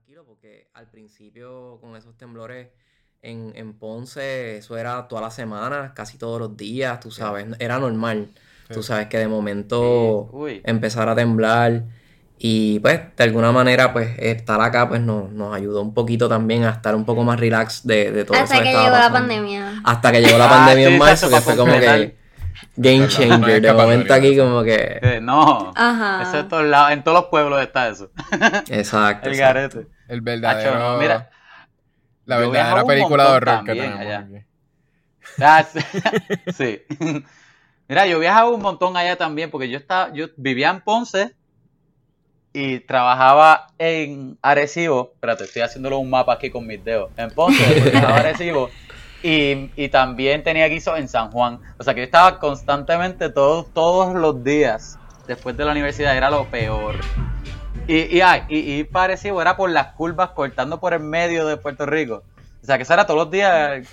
tranquilo porque al principio con esos temblores en, en Ponce, eso era toda la semana, casi todos los días, tú sabes, era normal. Tú sabes que de momento Sí, empezar a temblar y pues de alguna manera pues estar acá pues nos, nos ayudó un poquito también a estar un poco más relax de, de todo eso Hasta que estaba llegó la pandemia. Hasta que llegó la Ah, pandemia en marzo, que fue como que game changer. De momento aquí como que... Eh, no. Ajá. Eso en todos lados, en todos los pueblos está eso. Exacto. El exacto. garete. El verdadero. No, mira, la yo verdadera película de montón horror que también tenemos. Ah, sí. Mira, yo viajaba un montón allá también porque yo estaba, yo vivía en Ponce y trabajaba en Arecibo. Espérate, estoy haciéndolo un mapa aquí con mis dedos. En Ponce, trabajaba en Arecibo. Y, y también tenía guiso en San Juan. O sea que yo estaba constantemente todos, todos los días después de la universidad. Era lo peor. Y, y, ay, y, y Arecibo era por las curvas cortando por el medio de Puerto Rico. O sea que eso era todos los días.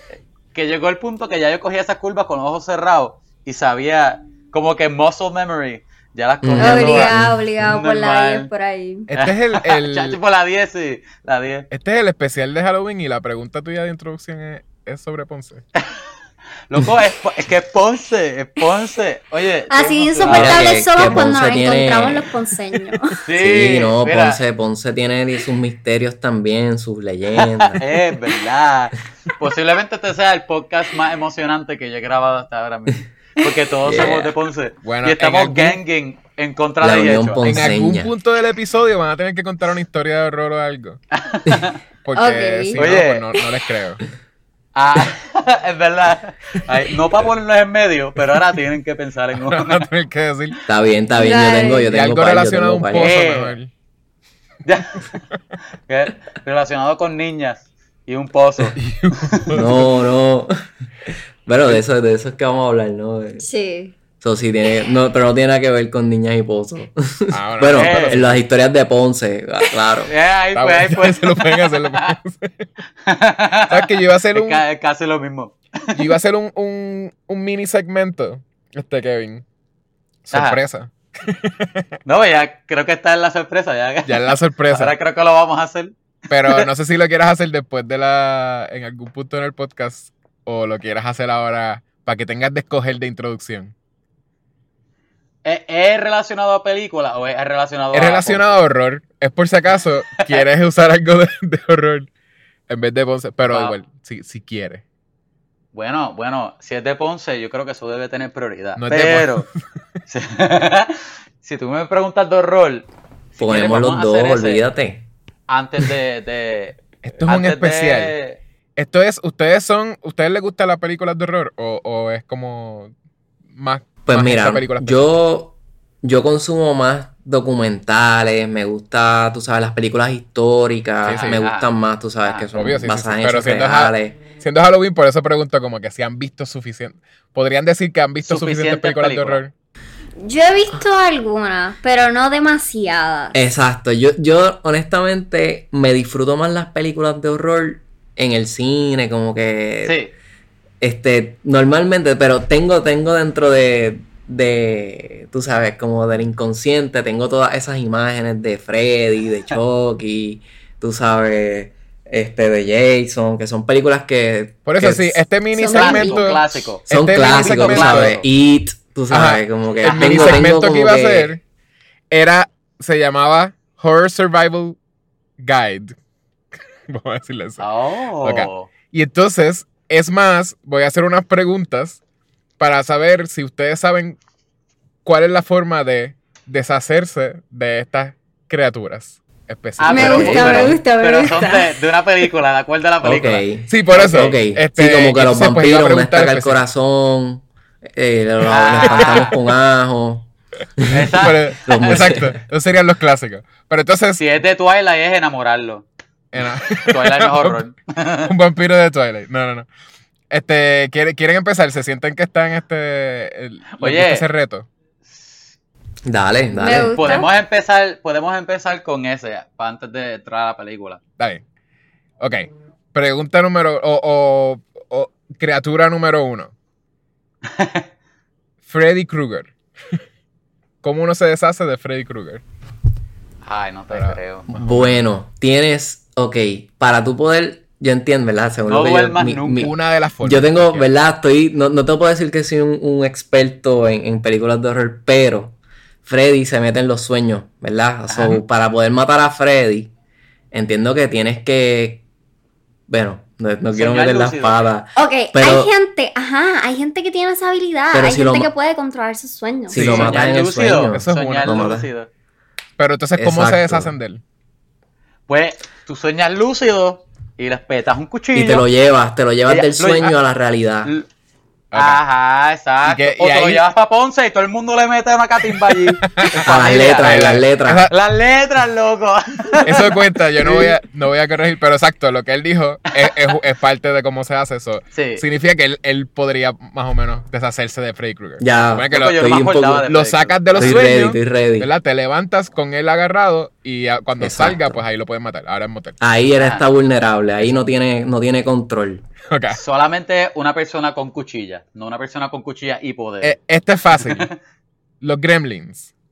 Que llegó el punto que ya yo cogía esas curvas con los ojos cerrados y sabía como que muscle memory. Ya las cogía todas. Obligado, obligado por la Normal. 10 por ahí. Este es el, el- Chacho, por la 10, sí. La 10. este es el especial de Halloween y la pregunta tuya de introducción es, es sobre Ponce. Loco, es, es que es Ponce, es Ponce. Oye. Así. Mira insoportables que- somos cuando nos tiene- encontramos los ponceños. Sí, no, mira, Ponce, Ponce tiene sus misterios también, sus leyendas. Es verdad. Posiblemente este sea el podcast más emocionante que yo he grabado hasta ahora mismo. Porque todos Yeah. somos de Ponce. Bueno, y estamos en algún- ganging en contra La de. Ponce. En algún punto del episodio van a tener que contar una historia de horror o algo. Porque Ok. si no, Oye. pues no, no les creo. Ah, es verdad. Ay, no para ponerlos en medio, pero ahora tienen que pensar en Van uno. a tener que decir. Está bien, está bien, yo tengo, yo tengo algo par, yo relacionado a un pozo. Eh. Relacionado con niñas y un pozo. No, no. Pero de eso, de eso es que vamos a hablar, ¿no? Sí. Eso sí tiene, no, pero no tiene nada que ver con niñas y pozos. Ah, bueno, eh. en las historias de Ponce, ah, claro. Eh, ahí fue, ahí bueno, fue. se lo pueden hacer, lo pueden hacer. ¿Sabes que yo iba a hacer un, es casi lo mismo. yo iba a hacer un, un, un mini segmento, este Kevin? Sorpresa. No, ya creo que está en la sorpresa. Ya, Ya es la sorpresa. Ahora creo que lo vamos a hacer. Pero no sé si lo quieras hacer después de la. en algún punto en el podcast. O lo quieras hacer ahora para que tengas de escoger de introducción. ¿Es, es relacionado a películas o es relacionado Es a.? relacionado a horror. Es por si acaso quieres usar algo de, de horror en vez de Ponce. Pero Wow. igual, si, si quieres. Bueno, bueno, si es de Ponce, yo creo que eso debe tener prioridad. No es de Pero, si, si tú me preguntas de horror, si Ponemos los dos, olvídate. Antes de. de- Esto es un especial. de- Esto es, ¿ustedes son, ustedes les gustan las películas de horror? ¿O, o es como más, Pues mira, yo, yo consumo más documentales, me gusta, tú sabes, las películas históricas, Sí, sí. me Ah. gustan más, tú sabes, Ah. que son Obvio, sí, basadas sí. en hechos siendo ja- reales. Siendo Halloween, por eso pregunto como que si han visto suficiente. Podrían decir que han visto suficientes Suficientes películas, películas. de horror. Yo he visto algunas, pero no demasiadas. Exacto, yo, yo honestamente me disfruto más las películas de horror en el cine, como que Sí. Este normalmente, pero tengo tengo dentro de de tú sabes, como del inconsciente, tengo todas esas imágenes de Freddy, de Chucky, tú sabes, este de Jason, que son películas que Por eso que sí, este mini Son segmento. Son este mini clásicos, tú segmento- sabes, It, tú sabes, Ajá, como que el mini tengo- tengo segmento que iba a hacer era. Se llamaba Horror Survival Guide. Vamos a decirle eso. Oh. Ok. Y entonces, es más, voy a hacer unas preguntas para saber si ustedes saben cuál es la forma de deshacerse de estas criaturas Ah, específicas. Me pero- gusta, pero- me gusta, me Pero gusta. son de, de una película, de acuerdo a la película. Ok. Sí, por eso. Ok, Este, sí, como que los pues, vampiros, una preguntar estaca específico. corazón, eh, lo, lo- Ah. espantamos con ajo. Los muertos. exacto, esos serían los clásicos. Pero entonces, si es de Twilight, es enamorarlo. Twilight no horror. un vampiro de Twilight. No, no, no. Este, ¿quieren, quieren empezar? ¿Se sienten que están este, el- Oye. ese reto? Dale, dale. Podemos empezar, podemos empezar con ese antes de entrar a la película. Dale. Ok. Pregunta número. O, o- o criatura número uno. Freddy Krueger. ¿Cómo uno se deshace de Freddy Krueger? Ay, no te Pero- creo. Bueno, tienes, ok, para tú poder, yo entiendo, ¿verdad? Según No lo que yo, duermas mi- nunca. mi- Una de las formas. yo tengo, ¿verdad? Estoy, no, no te puedo decir que soy un, un experto en, en películas de horror, pero Freddy se mete en los sueños, ¿verdad? So, para poder matar a Freddy, entiendo que tienes que, bueno, no, no quiero meter la espada. Ok, Pero- hay gente, ajá, hay gente que tiene esa habilidad. Pero hay si gente que puede controlar sus sueños. Si Sí, lo matas en el lúcido, sueño. Eso es soñar una-. Pero entonces, ¿cómo se deshacen de él? Pues tú sueñas lúcido y les petas un cuchillo. Y te lo llevas, te lo llevas Ella- del lo- sueño a la realidad. Ajá, exacto. Y que- y o te lo ahí- llevas para Ponce y todo el mundo le mete una catimba allí. A las letras, en las letras. Las letras, loco. Eso cuenta, yo no voy a, no voy a corregir, pero exacto, lo que él dijo es, es- es parte de cómo se hace eso. Sí. Significa que él, él podría más o menos deshacerse de Freddy Krueger. Ya, Supone que Loco, lo, yo poco- de sacas de los Estoy ready, sueños, estoy ready. ¿verdad? Te levantas con él agarrado y a- cuando Exacto. salga, pues ahí lo puedes matar. Ahora es motel. Ahí él Ah. está vulnerable, ahí no tiene, no tiene control. Solamente una persona con cuchilla, no una persona con cuchilla y poder. Eh, este es fácil. Los gremlins.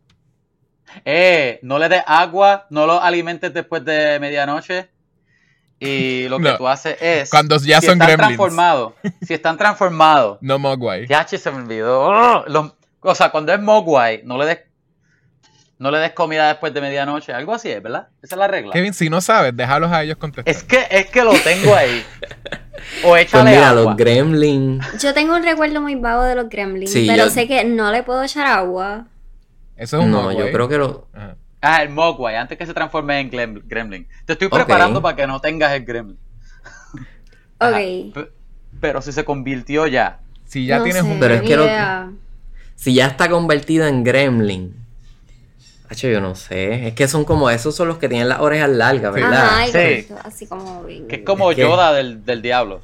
Eh, no le des agua, no los alimentes después de medianoche. Y lo que No. tú haces es. Cuando ya si son están gremlins. transformados. Si están transformados. No Mogwai. Ya, se me olvidó. ¡Oh! Los- o sea, cuando es Mogwai, no le des. No le des comida después de medianoche. Algo así es, ¿verdad? Esa es la regla. Kevin, si no sabes, déjalos a ellos contestar. Es que, es que lo tengo ahí. O Pues échale mira, agua. los gremlins. Yo tengo un recuerdo muy vago de los gremlins, Sí, pero yo- sé que no le puedo echar agua. Eso es un No, Mogwai. yo creo que lo. Ajá. Ah, el Mogwai, antes que se transforme en Gremlin. Te estoy preparando para que no tengas el Gremlin. Ok. Pero si se convirtió ya. Si ya No tienes sé, un... Pero es que lo-. Si ya está convertido en gremlin. Hacho, yo no sé. Es que son como esos son los que tienen las orejas largas. ¿verdad? Ajá, Sí. así como. Que es como Es que- Yoda del, del diablo.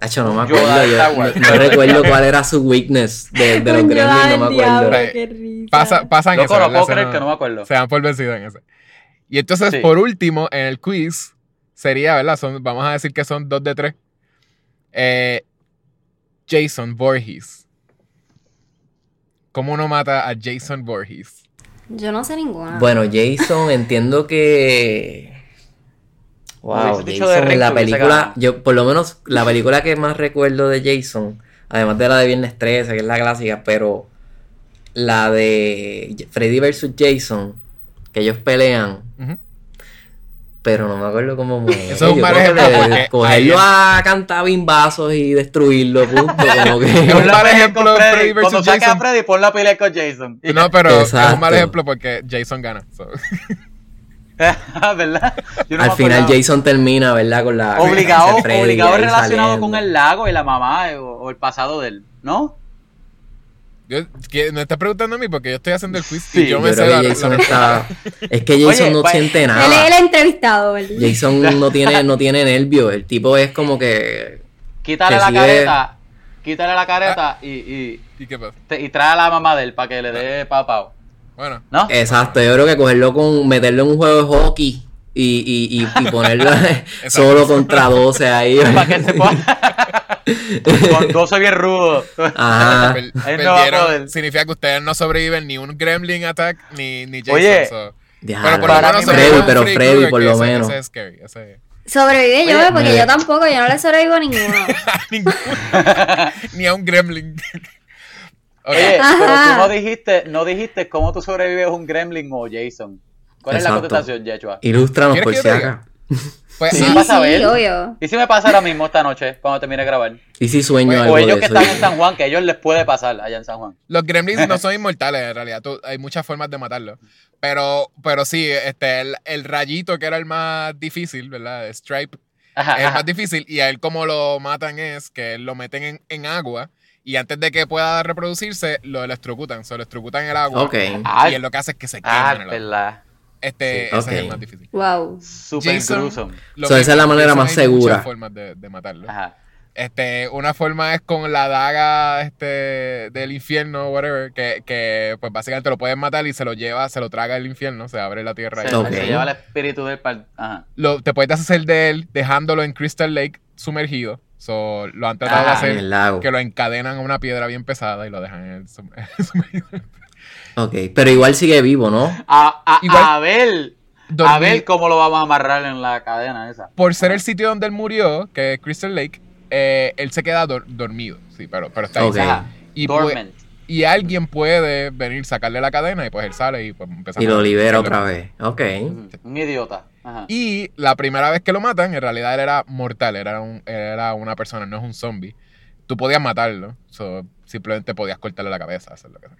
Hacho, no me Yoda acuerdo. de Yo, Star Wars. no, no recuerdo cuál era su weakness de, de los gremlins, Yoda no me acuerdo. diablo, qué risa. Pasa, pasan Loco, eso, no puedo creer que no me acuerdo. Se dan por vencidos en ese. Y entonces, Sí. por último, en el quiz, sería, ¿verdad? Son, vamos a decir que son dos de tres. Eh, Jason Voorhees. ¿Cómo uno mata a Jason Voorhees? Yo no sé ninguna. Bueno, Jason, entiendo que. Wow, dicho de Jason en la película, yo por lo menos la película que más recuerdo de Jason, además de la de Viernes 13, que es la clásica, pero la de Freddy vs. Jason, que ellos pelean. Pero no me acuerdo cómo muere. Eso es un mal ejemplo de- porque cogerlo a cantar bimbazos y destruirlo, punto, como que... Es un mal ejemplo de Freddy. Freddy versus Cuando a. Freddy, pon la pelea con Jason. No, pero es un mal ejemplo porque Jason gana. so. ¿Verdad? Yo no Al final acordaba. Jason termina, ¿verdad? Con la... Obligado, obligado relacionado saliendo. con el lago y la mamá eh, o, o el pasado de él, ¿no? Yo- que me estás preguntando a mí porque yo estoy haciendo el quiz Sí, y yo me sé la, está... Es que Jason Oye, no pues, siente Él es nada. el entrevistado, ¿verdad? Jason no tiene, no tiene nervios. El tipo es como que... Quítale Que la sigue- careta, quítale la careta y, y, ¿Y qué pasa? te- y trae a la mamá de él para que le dé papao. Bueno, ¿No? Exacto, yo creo que cogerlo con... Meterlo en un juego de hockey y, y, y, y ponerlo solo contra 12 ahí. para que se pueda. Con 12 bien rudo. Ajá. a perdieron. significa que ustedes no sobreviven ni un Gremlin attack ni, ni Jason. Oye. so. Pero por lo Para menos Freddy, pero Freddy por lo menos. Ese es scary. Ese... Sobrevive yo, Oye, porque me- yo tampoco, yo no le sobrevivo a ninguno. Ninguno. ni a un Gremlin. Oye, Ajá. pero tú no dijiste, no dijiste cómo tú sobrevives un Gremlin o Jason. ¿Cuál es la contestación, Yechua? Ilústranos ¿Quieres por si acá. Pues, Sí, ah, vas a sí, ver. obvio. ¿Y si me pasa ahora mismo esta noche, cuando termine de grabar? Y si sueño Pues, algo O ellos de que eso. están en San Juan, que a ellos les puede pasar allá en San Juan. los Gremlins no son inmortales en realidad. Tú- hay muchas formas de matarlos. Pero, pero sí, este, el, el rayito que era el más difícil, ¿verdad? Stripe Ajá, es el ajá. más difícil y a él como lo matan es que lo meten en, en agua y antes de que pueda reproducirse lo electrocutan, se lo electrocutan en el agua Ok. Ah, y él lo que hace es que se quema ah, Este, Sí, ese es el más difícil. Wow. Super Jason- gruesome. So, esa es la manera Jason más hay segura. muchas formas de, de matarlo. Ajá. Este, una forma es con la daga este, del infierno, whatever, que, que pues básicamente lo pueden matar y se lo lleva, se lo traga el infierno, se abre la tierra. Se, y- Ok. se lleva el espíritu del. Ajá. Lo, te puedes deshacer de él dejándolo en Crystal Lake sumergido. So, lo han tratado de Ah, En hacer que lo encadenan a una piedra bien pesada y lo dejan en el sum- sumergido. Ok, pero igual sigue vivo, ¿no? A, a, Igual- Abel. A ver cómo lo vamos a amarrar en la cadena esa. por ser el sitio donde él murió, que es Crystal Lake, eh, él se queda dor- dormido. Sí, pero, pero está ahí. Ok. Ajá. Y, Dormant. y alguien puede venir, sacarle la cadena y pues él sale y pues empieza Y a lo libera otra vez. Ok. Un idiota. Ajá. Y la primera vez que lo matan, en realidad él era mortal, era, un, era una persona, no es un zombie. Tú podías matarlo, so, simplemente podías cortarle la cabeza, hacer lo que sea.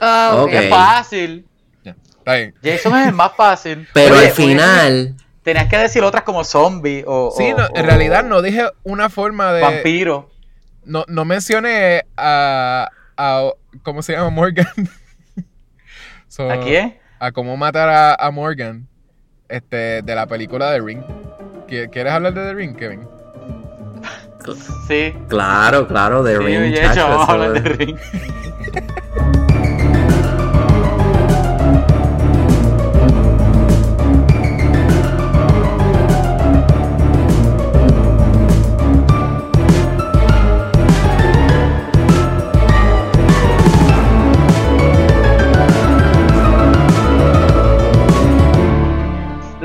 Ah. Es fácil. Ya, Está bien. Jason es el más fácil. Pero Oye, al oye, final. Tenías que decir otras como zombie o. Sí, o- no, o en realidad no dije una forma de... Vampiro. No, no mencioné a, a- ¿Cómo se llama? Morgan. So, ¿A quién? A cómo matar a, a Morgan este, de la película de Ring. ¿Qui- ¿Quieres hablar de The Ring, Kevin? Sí. Claro, claro, Sí, Ring. hecho, vamos a hablar de Ring.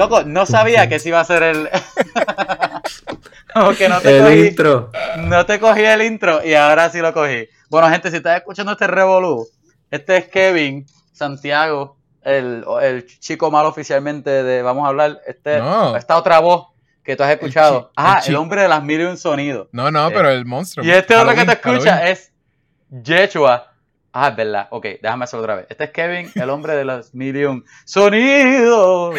Loco, no sabía que ese iba a ser el. Como que no te El cogí. intro. No te cogí el intro y ahora sí lo cogí. Bueno, gente, si estás escuchando este revolú, este es Kevin Santiago, el, el chico malo oficialmente de Vamos a hablar. Este, No. Esta otra voz que tú has escuchado. chi- ah, el el, hombre de las mil y un sonidos. No, no, Eh, pero el monstruo. Y este otro que te escucha Halloween. es Yeshua. Ah, es verdad. Ok, déjame hacerlo otra vez. Este es Kevin, el hombre de los un sonidos.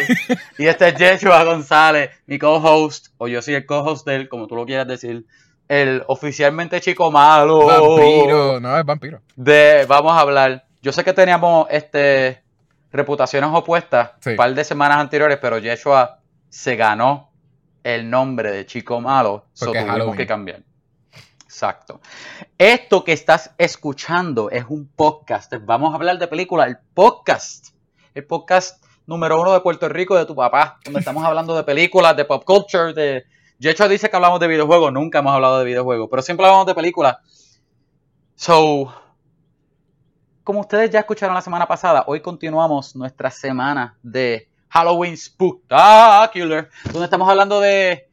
Y este es Yeshua González, mi co-host, o yo soy el co-host de él, como tú lo quieras decir. El oficialmente chico malo. Vampiro. No, es vampiro. De Vamos a hablar. Yo sé que teníamos este reputaciones opuestas Sí. un par de semanas anteriores, pero Yeshua se ganó el nombre de chico malo. So Porque es tuvimos Halloween. que cambiar. Exacto. Esto que estás escuchando es un podcast. Vamos a hablar de películas. El podcast. El podcast número uno de Puerto Rico de tu papá. Donde estamos hablando de películas, de pop culture, de. Yecho dice que hablamos de videojuegos. Nunca hemos hablado de videojuegos. Pero siempre hablamos de películas. So. Como ustedes ya escucharon la semana pasada, hoy continuamos nuestra semana de Halloween Spooktacular. Donde estamos hablando de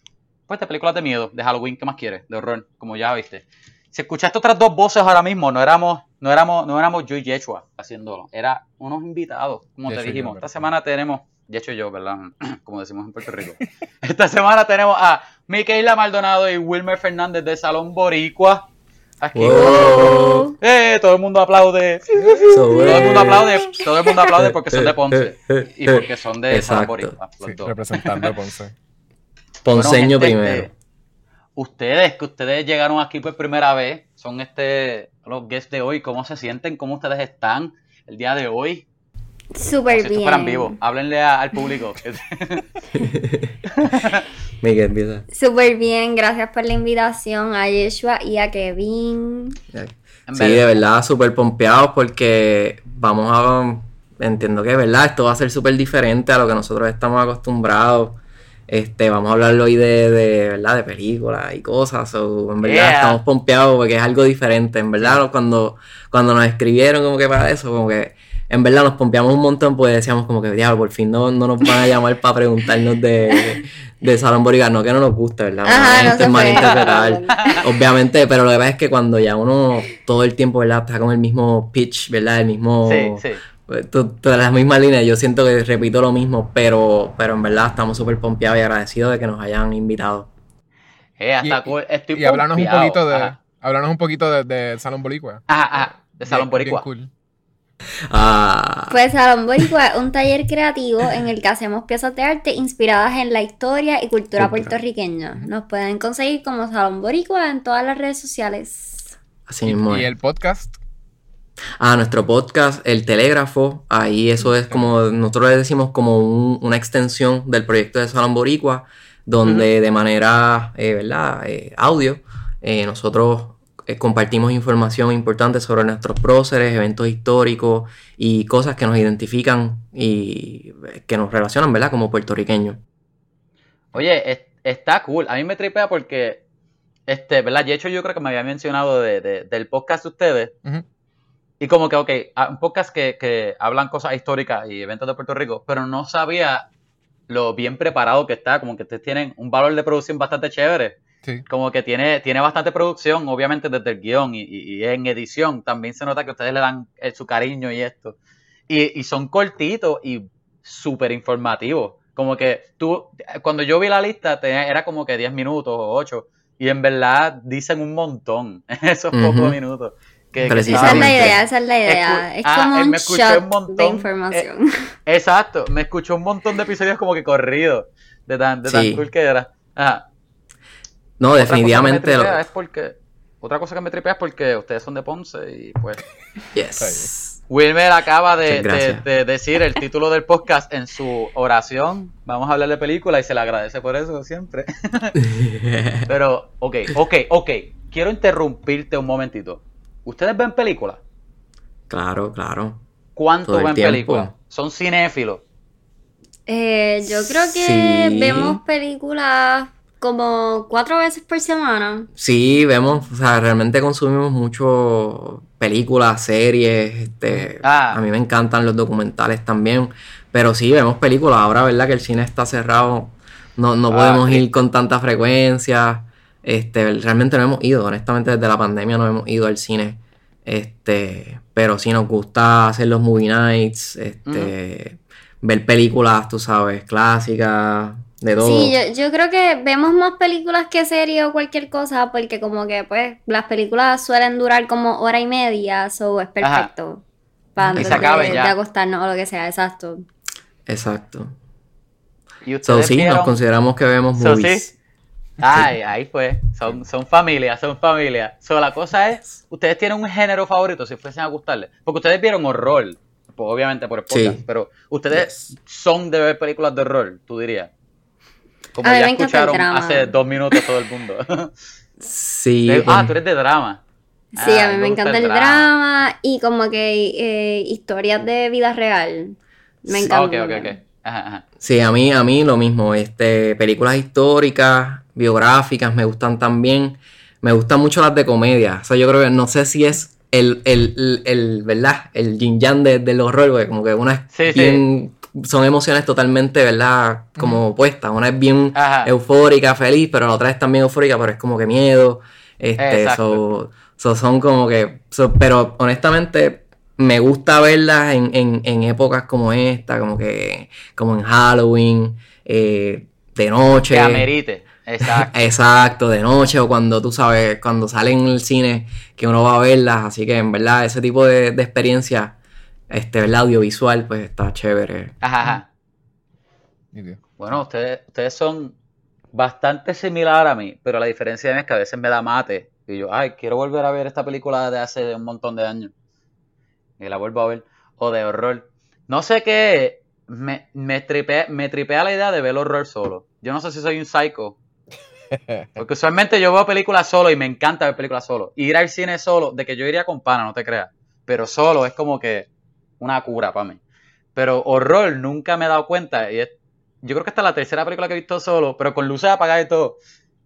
pues de películas de miedo, de Halloween, ¿qué más quieres? De horror, como ya viste. Si escuchaste otras dos voces ahora mismo, no éramos, no éramos, no éramos yo y Yeshua haciéndolo, era unos invitados, como te yo, dijimos. ¿verdad? Esta semana tenemos, Yeshua y yo, ¿verdad? Como decimos en Puerto Rico. Esta semana tenemos a Micaela Maldonado y Wilmer Fernández de Salón Boricua. Aquí. Wow. Eh, todo el mundo aplaude. So, Todo el mundo aplaude, todo el mundo aplaude porque son de Ponce y porque son de Salón. Boricua. los Sí, dos. representando a Ponce. Ponceño Bueno, gente, primero. este, ustedes, que ustedes llegaron aquí por primera vez, son este los guests de hoy, ¿cómo se sienten? ¿Cómo ustedes están el día de hoy? Súper si esto fueran bien. vivos. Háblenle a- al público. Miguel, empieza. Súper bien, gracias por la invitación a Yeshua y a Kevin. Sí, de verdad, súper pompeados porque vamos a... Entiendo que, ¿verdad? Esto va a ser súper diferente a lo que nosotros estamos acostumbrados. Este, vamos a hablar hoy de, de, ¿verdad? De películas y cosas. so, en verdad, Yeah. estamos pompeados porque es algo diferente. En verdad, cuando, cuando nos escribieron como que para eso, como que en verdad nos pompeamos un montón porque decíamos como que, diablo, por fin no, no nos van a llamar para preguntarnos de, de Salón Boriga. No que no nos gusta, ¿verdad? Ajá, no malinterpretar. Obviamente, pero lo que pasa es que cuando ya uno todo el tiempo, ¿verdad? Está con el mismo pitch, ¿verdad? El mismo... Sí, sí. Todas las mismas líneas, yo siento que repito lo mismo, pero, pero en verdad estamos súper pompeados y agradecidos de que nos hayan invitado. Eh, hasta Y- estoy Y hablarnos un poquito de. Ajá, Hablarnos un poquito de, de Salón Boricua. ajá, ajá, de Salón Bien- bien Boricua. cool. Ah, Pues Salón Boricua es un taller creativo en el que hacemos piezas de arte inspiradas en la historia y cultura Cultura. puertorriqueña. Nos pueden conseguir como Salón Boricua en todas las redes sociales. así mismo y el podcast. Ah, nuestro podcast, El Telégrafo, ahí eso es como, nosotros le decimos como un- una extensión del proyecto de Salón Boricua, donde de manera, eh, ¿verdad? Eh, audio, eh, nosotros eh, compartimos información importante sobre nuestros próceres, eventos históricos y cosas que nos identifican y que nos relacionan, ¿verdad? Como puertorriqueños. Oye, es- está cool. A mí me tripea porque, este, ¿verdad? De hecho, yo creo que me había mencionado de- de- del podcast de ustedes. Y como que, ok, un podcast que, que hablan cosas históricas y eventos de Puerto Rico, pero no sabía lo bien preparado que está, como que ustedes tienen un valor de producción bastante chévere. Sí. Como que tiene, tiene bastante producción, obviamente desde el guion y, y- en edición. También se nota que ustedes le dan eh, su cariño y esto. Y, y son cortitos y súper informativos. Como que tú, cuando yo vi la lista, tenía- era como que 10 minutos o 8. Y en verdad dicen un montón en esos pocos minutos. Que, que Esa es la idea, esa es la idea. Escu- Es ah, como él un me escuchó shot un montón, de eh, información. Exacto, me escuchó un montón de episodios como que corridos. De tan, de tan Sí. cool que era. Ajá. No, Otra cosa que me definitivamente. lo- tripea es porque. Otra cosa que me tripea es porque ustedes son de Ponce y pues. Yes. Wilmer acaba de- de decir el título del podcast en su oración. Vamos a hablar de película y se le agradece por eso siempre. Pero, ok, ok, ok. Quiero interrumpirte un momentito. ¿Ustedes ven películas? claro, claro. ¿Cuánto Todo ven películas? ¿Son cinéfilos? Eh, yo creo que Sí. vemos películas como cuatro veces por semana. Sí, vemos, o sea, realmente consumimos mucho películas, series, este, Ah. a mí me encantan los documentales también, pero sí, vemos películas, ahora, ¿verdad? Que el cine está cerrado, no, no Ah, podemos sí. ir con tanta frecuencia, este, realmente no hemos ido, honestamente desde la pandemia no hemos ido al cine, este, pero sí nos gusta hacer los movie nights, este, ver películas, tú sabes, clásicas, de todo. Sí, yo, yo creo que vemos más películas que series o cualquier cosa, porque como que pues las películas suelen durar como hora y media, so es perfecto. Para Y antes se acaben de, ya. de acostarnos o lo que sea, exacto. Exacto. Y So, ustedes sí, nos consideramos que vemos So, movies. sí. Ay, ahí fue. Son, son familia, son familia. So, la cosa es, ustedes tienen un género favorito si fuesen a gustarles. Porque ustedes vieron horror, pues, obviamente por el podcast, Sí. pero ustedes Yes. son de ver películas de horror, tú dirías. Como A ya escucharon hace dos minutos todo el mundo. Sí. De- ah, tú eres de drama. Sí, Ah, a mí me encanta el drama y como que eh, historias de vida real. Me Sí. encanta. Ah, ok, ok, ok. Ajá, ajá. sí, a mí, a mí lo mismo. Este, películas históricas, biográficas, me gustan también. Me gustan mucho las de comedia. O sea, yo creo que no sé si es el, el, el, el, ¿verdad? El yin yang de- del horror, porque como que una es Sí, sí. bien. Son emociones totalmente, ¿verdad? Como opuestas. Una es bien Ajá. eufórica, feliz, pero la otra es también eufórica, pero es como que miedo. Este, Exacto. so- so son como que. so- pero honestamente, me gusta verlas en, en, en épocas como esta, como que. como en Halloween, eh, de noche. Que amerite. Exacto. Exacto, de noche o cuando tú sabes, cuando salen en el cine que uno va a verlas, así que en verdad ese tipo de, de experiencia, este, ¿verdad? Audiovisual, pues está chévere. Ajá. Bueno, ustedes, ustedes son bastante similar a mí, pero la diferencia es que a veces me da mate. Y yo, ay, quiero volver a ver esta película de hace un montón de años. Y la vuelvo a ver. O de horror. No sé qué. Me, me, tripea, me tripea la idea de ver horror solo. Yo no sé si soy un psycho. Porque usualmente yo veo películas solo y me encanta ver películas solo. Ir al cine solo, de que yo iría con pana, no te creas. Pero solo es como que una cura para mí. Pero horror nunca me he dado cuenta. Y es- yo creo que esta es la tercera película que he visto solo, pero con luces apagadas y todo.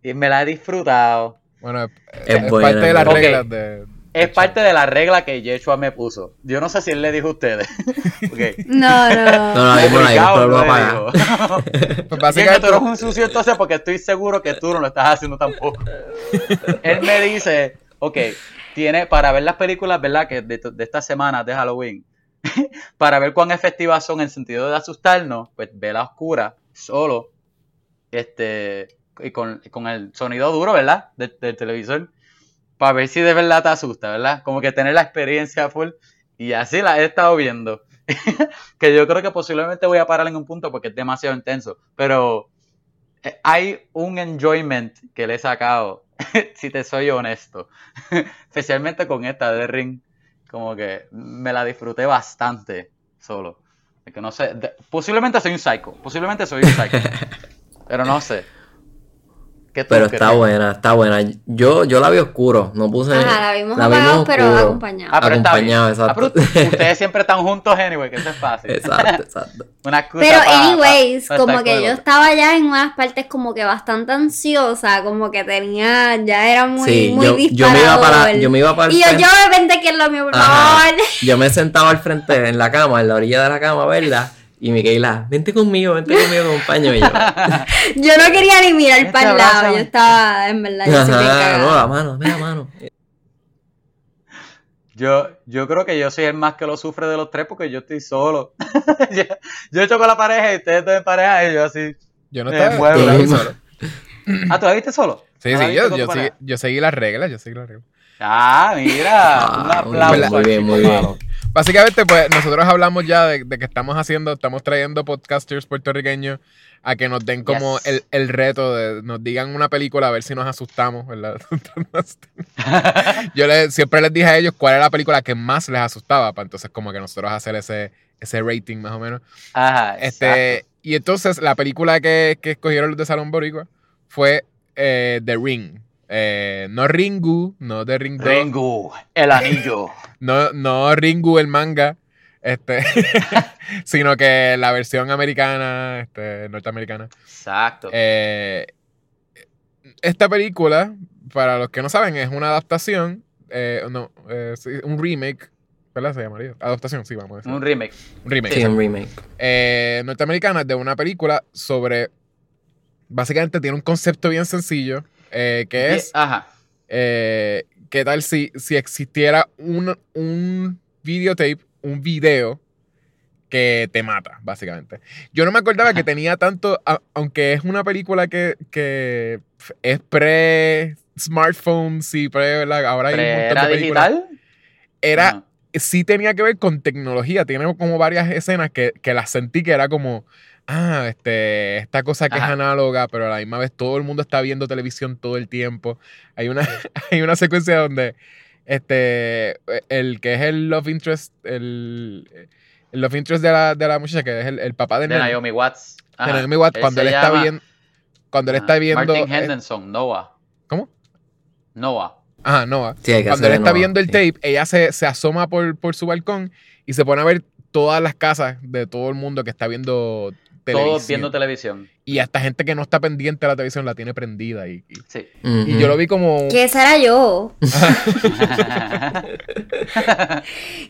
Y me la he disfrutado. Bueno, es, Es es buena, parte de las reglas de. Es parte de la regla que Yeshua me puso. Yo no sé si él le dijo a ustedes. Ok. No, no. No, no, por ahí, pero lo no le apaga. dijo. Pues Así que básicamente. tú eres un sucio entonces porque estoy seguro que tú no lo estás haciendo tampoco. Él me dice, ok, tiene para ver las películas, ¿verdad? Que de, de estas semanas de Halloween, para ver cuán efectivas son en el sentido de asustarnos, pues ve la oscura, solo, este, y con, con el sonido duro, ¿verdad? De- del televisor, para ver si de verdad te asusta, ¿verdad? Como que tener la experiencia full, y así la he estado viendo. que yo creo que posiblemente voy a parar en un punto porque es demasiado intenso, pero eh, hay un enjoyment que le he sacado, si te soy honesto, especialmente con esta de Ring, como que me la disfruté bastante solo. Es que no sé, de- posiblemente soy un psycho, posiblemente soy un psycho, pero no sé. ¿Qué tú Pero crees? está buena, está buena. Yo, yo la vi oscuro, no puse. Ajá, la vimos la pero oscuro. acompañados. Ah, pero está bien. Acompañado, Ah, pero exacto. ustedes siempre están juntos anyway, que eso es fácil. Exacto, exacto. Una excusa Pero anyways, como que yo estaba ya en unas partes como que bastante ansiosa, como que tenía, ya era muy, sí, muy yo, yo me iba para, yo me iba para el Y yo, frente. yo de repente que es lo mío, por Ajá. favor. Yo me sentaba al frente en la cama, en la orilla de la cama, ¿verdad? Y Miquela, vente conmigo, vente conmigo, acompaño. Y yo, Yo no quería ni mirar Vente, para el lado, yo estaba, en verdad, yo ajá, no, la mano, dame la mano. Yo, yo creo que yo soy el más que lo sufre de los tres porque yo estoy solo. yo, yo con la pareja y ustedes dos en pareja y yo así. Yo no Me estaba solo. Ah, ¿tú la viste solo? Sí, ¿No la sí, yo, yo, seguí, yo seguí las reglas, yo seguí las reglas. Ah, mira. un Ah, aplauso. muy bien, muy bien. Básicamente, pues nosotros hablamos ya de, de que estamos haciendo, estamos trayendo podcasters puertorriqueños a que nos den como Yes. el, el reto de nos digan una película a ver si nos asustamos, ¿verdad? Yo le- siempre les dije a ellos cuál era la película que más les asustaba, para entonces como que nosotros hacer ese, ese rating más o menos. Ajá, Este, exacto. y entonces la película que, que escogieron los de Salón Boricua fue eh, The Ring. Eh, no Ringu, no The Ring 2, Ringu, el anillo. no, no Ringu el manga, este, sino que la versión americana, este, norteamericana. Exacto. Eh, esta película, para los que no saben, es una adaptación, eh, no, eh, un remake, ¿verdad? Se llamaría. Adaptación, sí, vamos a decir. un remake. Un remake. Sí, un remake. eh, norteamericana de una película sobre. Básicamente tiene un concepto bien sencillo. Eh, que es. Ajá. eh, ¿Qué tal si, si existiera un, un videotape, un video que te mata, básicamente? Yo no me acordaba que tenía tanto. a- aunque es una película que, que es pre-smartphone, sí, pre. ¿verdad? Ahora hay un montón ¿Era de películas. digital? Era Ajá. sí tenía que ver con tecnología. Tiene como varias escenas que, que las sentí que era como, ah, este, esta cosa que Ajá. es análoga, pero a la misma vez todo el mundo está viendo televisión todo el tiempo. Hay una, hay una secuencia donde este, el que es el love interest, el, el love interest de la, de la muchacha, que es el, el papá de, De Naomi Watts. de Ajá. Naomi Watts, cuando él está llama- viendo, cuando él está viendo, Martin eh, Henderson, Noah. ¿cómo? Noah. Ajá, Noah. Sí, Cuando él está viendo el sí. tape, ella se, se asoma por, por su balcón y se pone a ver todas las casas de todo el mundo que está viendo televisión. Todos viendo televisión. Y hasta gente que no está pendiente de la televisión la tiene prendida. Y, y- Sí. y yo lo vi como... Que esa era yo.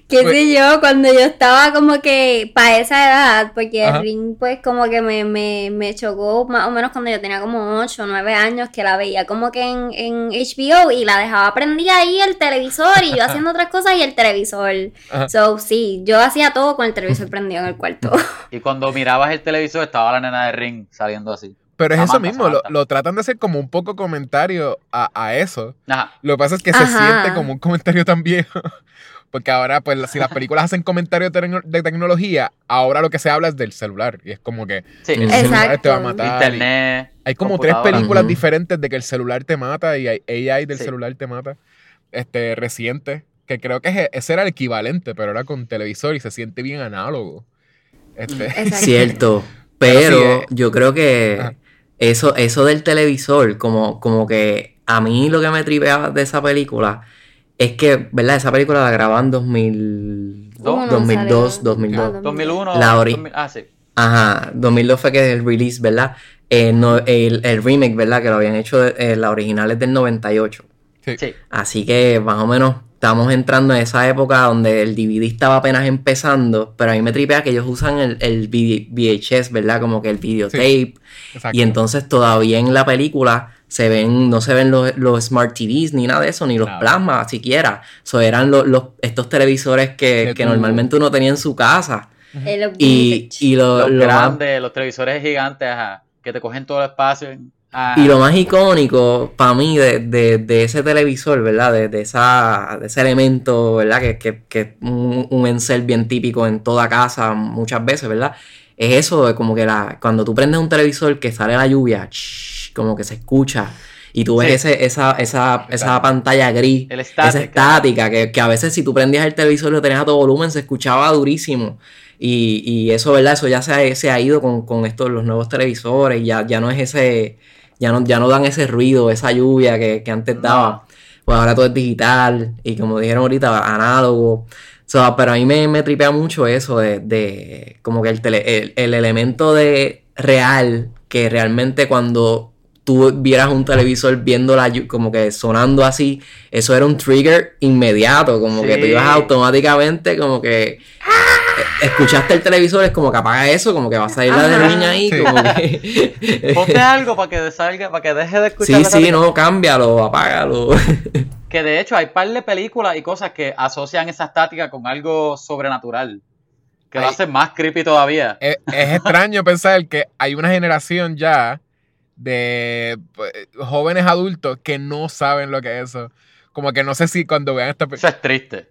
Que Pues- sé yo, cuando yo estaba como que para esa edad, porque Ajá. el ring pues como que me, me, me chocó más o menos cuando yo tenía como 8 o 9 años, que la veía como que en, en HBO y la dejaba prendida ahí el televisor y yo haciendo otras cosas y el televisor. Ajá. So, sí, yo hacía todo con el televisor prendido en el cuarto. y cuando mirabas el televisor estaba la nena de Ring saliendo así. Pero es eso mismo, lo, lo tratan de hacer como un poco comentario a, a eso. Ajá. Lo que pasa es que se Ajá. siente como un comentario tan viejo. Porque ahora, pues, si las películas hacen comentarios de, de tecnología, ahora lo que se habla es del celular. Y es como que Sí. El celular te va a Exacto. matar. Internet. Hay como tres películas Ujú. diferentes de que el celular te mata y hay AI del Sí. celular te mata. Este, reciente. Que creo que es- ese era el equivalente, pero era con televisor y se siente bien análogo. Este, Exacto. Cierto. Pero Pero sí, eh. yo creo que Ajá. eso, eso del televisor, como, como que a mí lo que me tripeaba de esa película es que, ¿verdad? Esa película la grababan 2000, Uno 2002, salió. 2002. Ah, 2001. La ori- 2000 ah, sí. Ajá, 2002 fue que es el release, ¿verdad? Eh, no, el, el remake, ¿verdad? Que lo habían hecho, eh, la original es del 98. sí. Sí. Así que más o menos estamos entrando en esa época donde el DVD estaba apenas empezando, pero a mí me tripea que ellos usan el, el VHS, ¿verdad? Como que el videotape. exacto. Y entonces todavía en la película se ven, no se ven los, los Smart TVs ni nada de eso, ni los Nada. plasmas siquiera. So eran los, los- estos televisores que, que normalmente uno tenía en su casa. Eh, Y, y lo, Los lo más grandes, los televisores gigantes, ajá, que te cogen todo el espacio. Ah, Y lo más icónico para mí de, de- de ese televisor, ¿verdad? De, de esa, de ese elemento, ¿verdad? Que, que, que es un, un encel bien típico en toda casa muchas veces, ¿verdad? Es eso de como que la, cuando tú prendes un televisor que sale la lluvia, shhh, como que se escucha. Y tú ves Sí. ese, esa, esa, esa pantalla gris, El esa estática. estática, que, que a veces si tú prendías el televisor y lo tenías a todo volumen, se escuchaba durísimo. Y, y eso, ¿verdad? Eso ya se ha, se ha ido con, con estos, los nuevos televisores, ya, ya no es ese, ya no, ya no dan ese ruido, esa lluvia que, que antes daba. Pues ahora todo es digital y como dijeron ahorita, análogo. So, pero a mí me, me tripea mucho eso de, de como que el, tele- el, el elemento de real, que realmente cuando tú vieras un televisor viendo la como que sonando así, eso era un trigger inmediato, como que tú ibas automáticamente como que eh, escuchaste el televisor, es como que apaga eso, como que va a salir la de niña ahí, Sí. como que... Ponte algo para que salga, para que deje de escuchar. Sí, sí, película. no, cámbialo, apágalo. Que de hecho hay par de películas y cosas que asocian esa estática con algo sobrenatural. Que lo Ay. hacen más creepy todavía. Es, es extraño pensar que hay una generación ya de pues, jóvenes adultos que no saben lo que es eso. Como que no sé si cuando vean esta Eso es triste.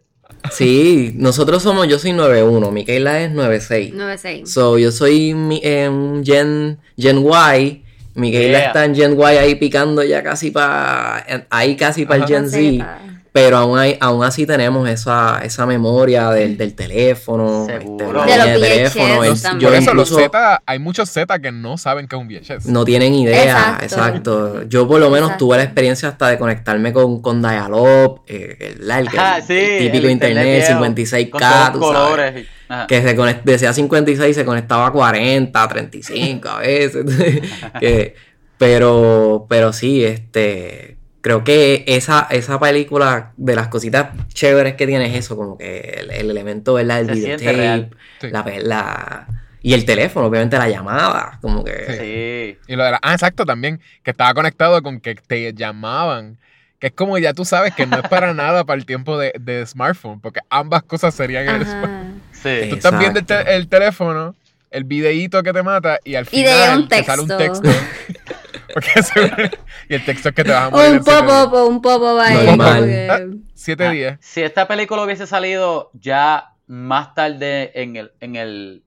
Sí, nosotros somos, yo soy 9'1, Micaela es 9'6. 9-6. So, yo soy mi- eh, un Gen, Gen Y, Micaela Yeah. está en Gen Y ahí picando ya casi para, ahí casi para el. Gen Z. Pero aún, hay- aún así tenemos esa, esa memoria del, del teléfono. Seguro. este, De los VHS teléfono. yo Por eso los Z, hay muchos Z que no saben que es un VHS. no tienen idea, Exacto. exacto. Yo por lo menos Exacto. tuve la experiencia hasta de conectarme con, con Dial-Up, eh, el, el- el Ah, sí, típico el internet, viejo, 56K, Con todos tú sabes. que se conect- decía 56 se conectaba a 40, 35 a veces. que, pero, pero sí, este, creo que esa, esa película de las cositas chéveres que tiene es eso, como que el, el elemento, ¿verdad? El videotape. Sí. la, la- y el teléfono, obviamente la llamada, como que... Sí. Y lo de la, ah, exacto, también, que estaba conectado con que te llamaban. Que es como ya tú sabes que no es para nada para el tiempo de, de smartphone, porque ambas cosas serían en el smartphone. Sí. Tú estás viendo el, te- Exacto. el teléfono, el videíto que te mata, y al Y final de un te sale un texto. Porque y el texto es que te vas a morir. Un días. popo, un popo va ahí. Ah, Siete Ah, días. Si esta película hubiese salido ya más tarde en el, en el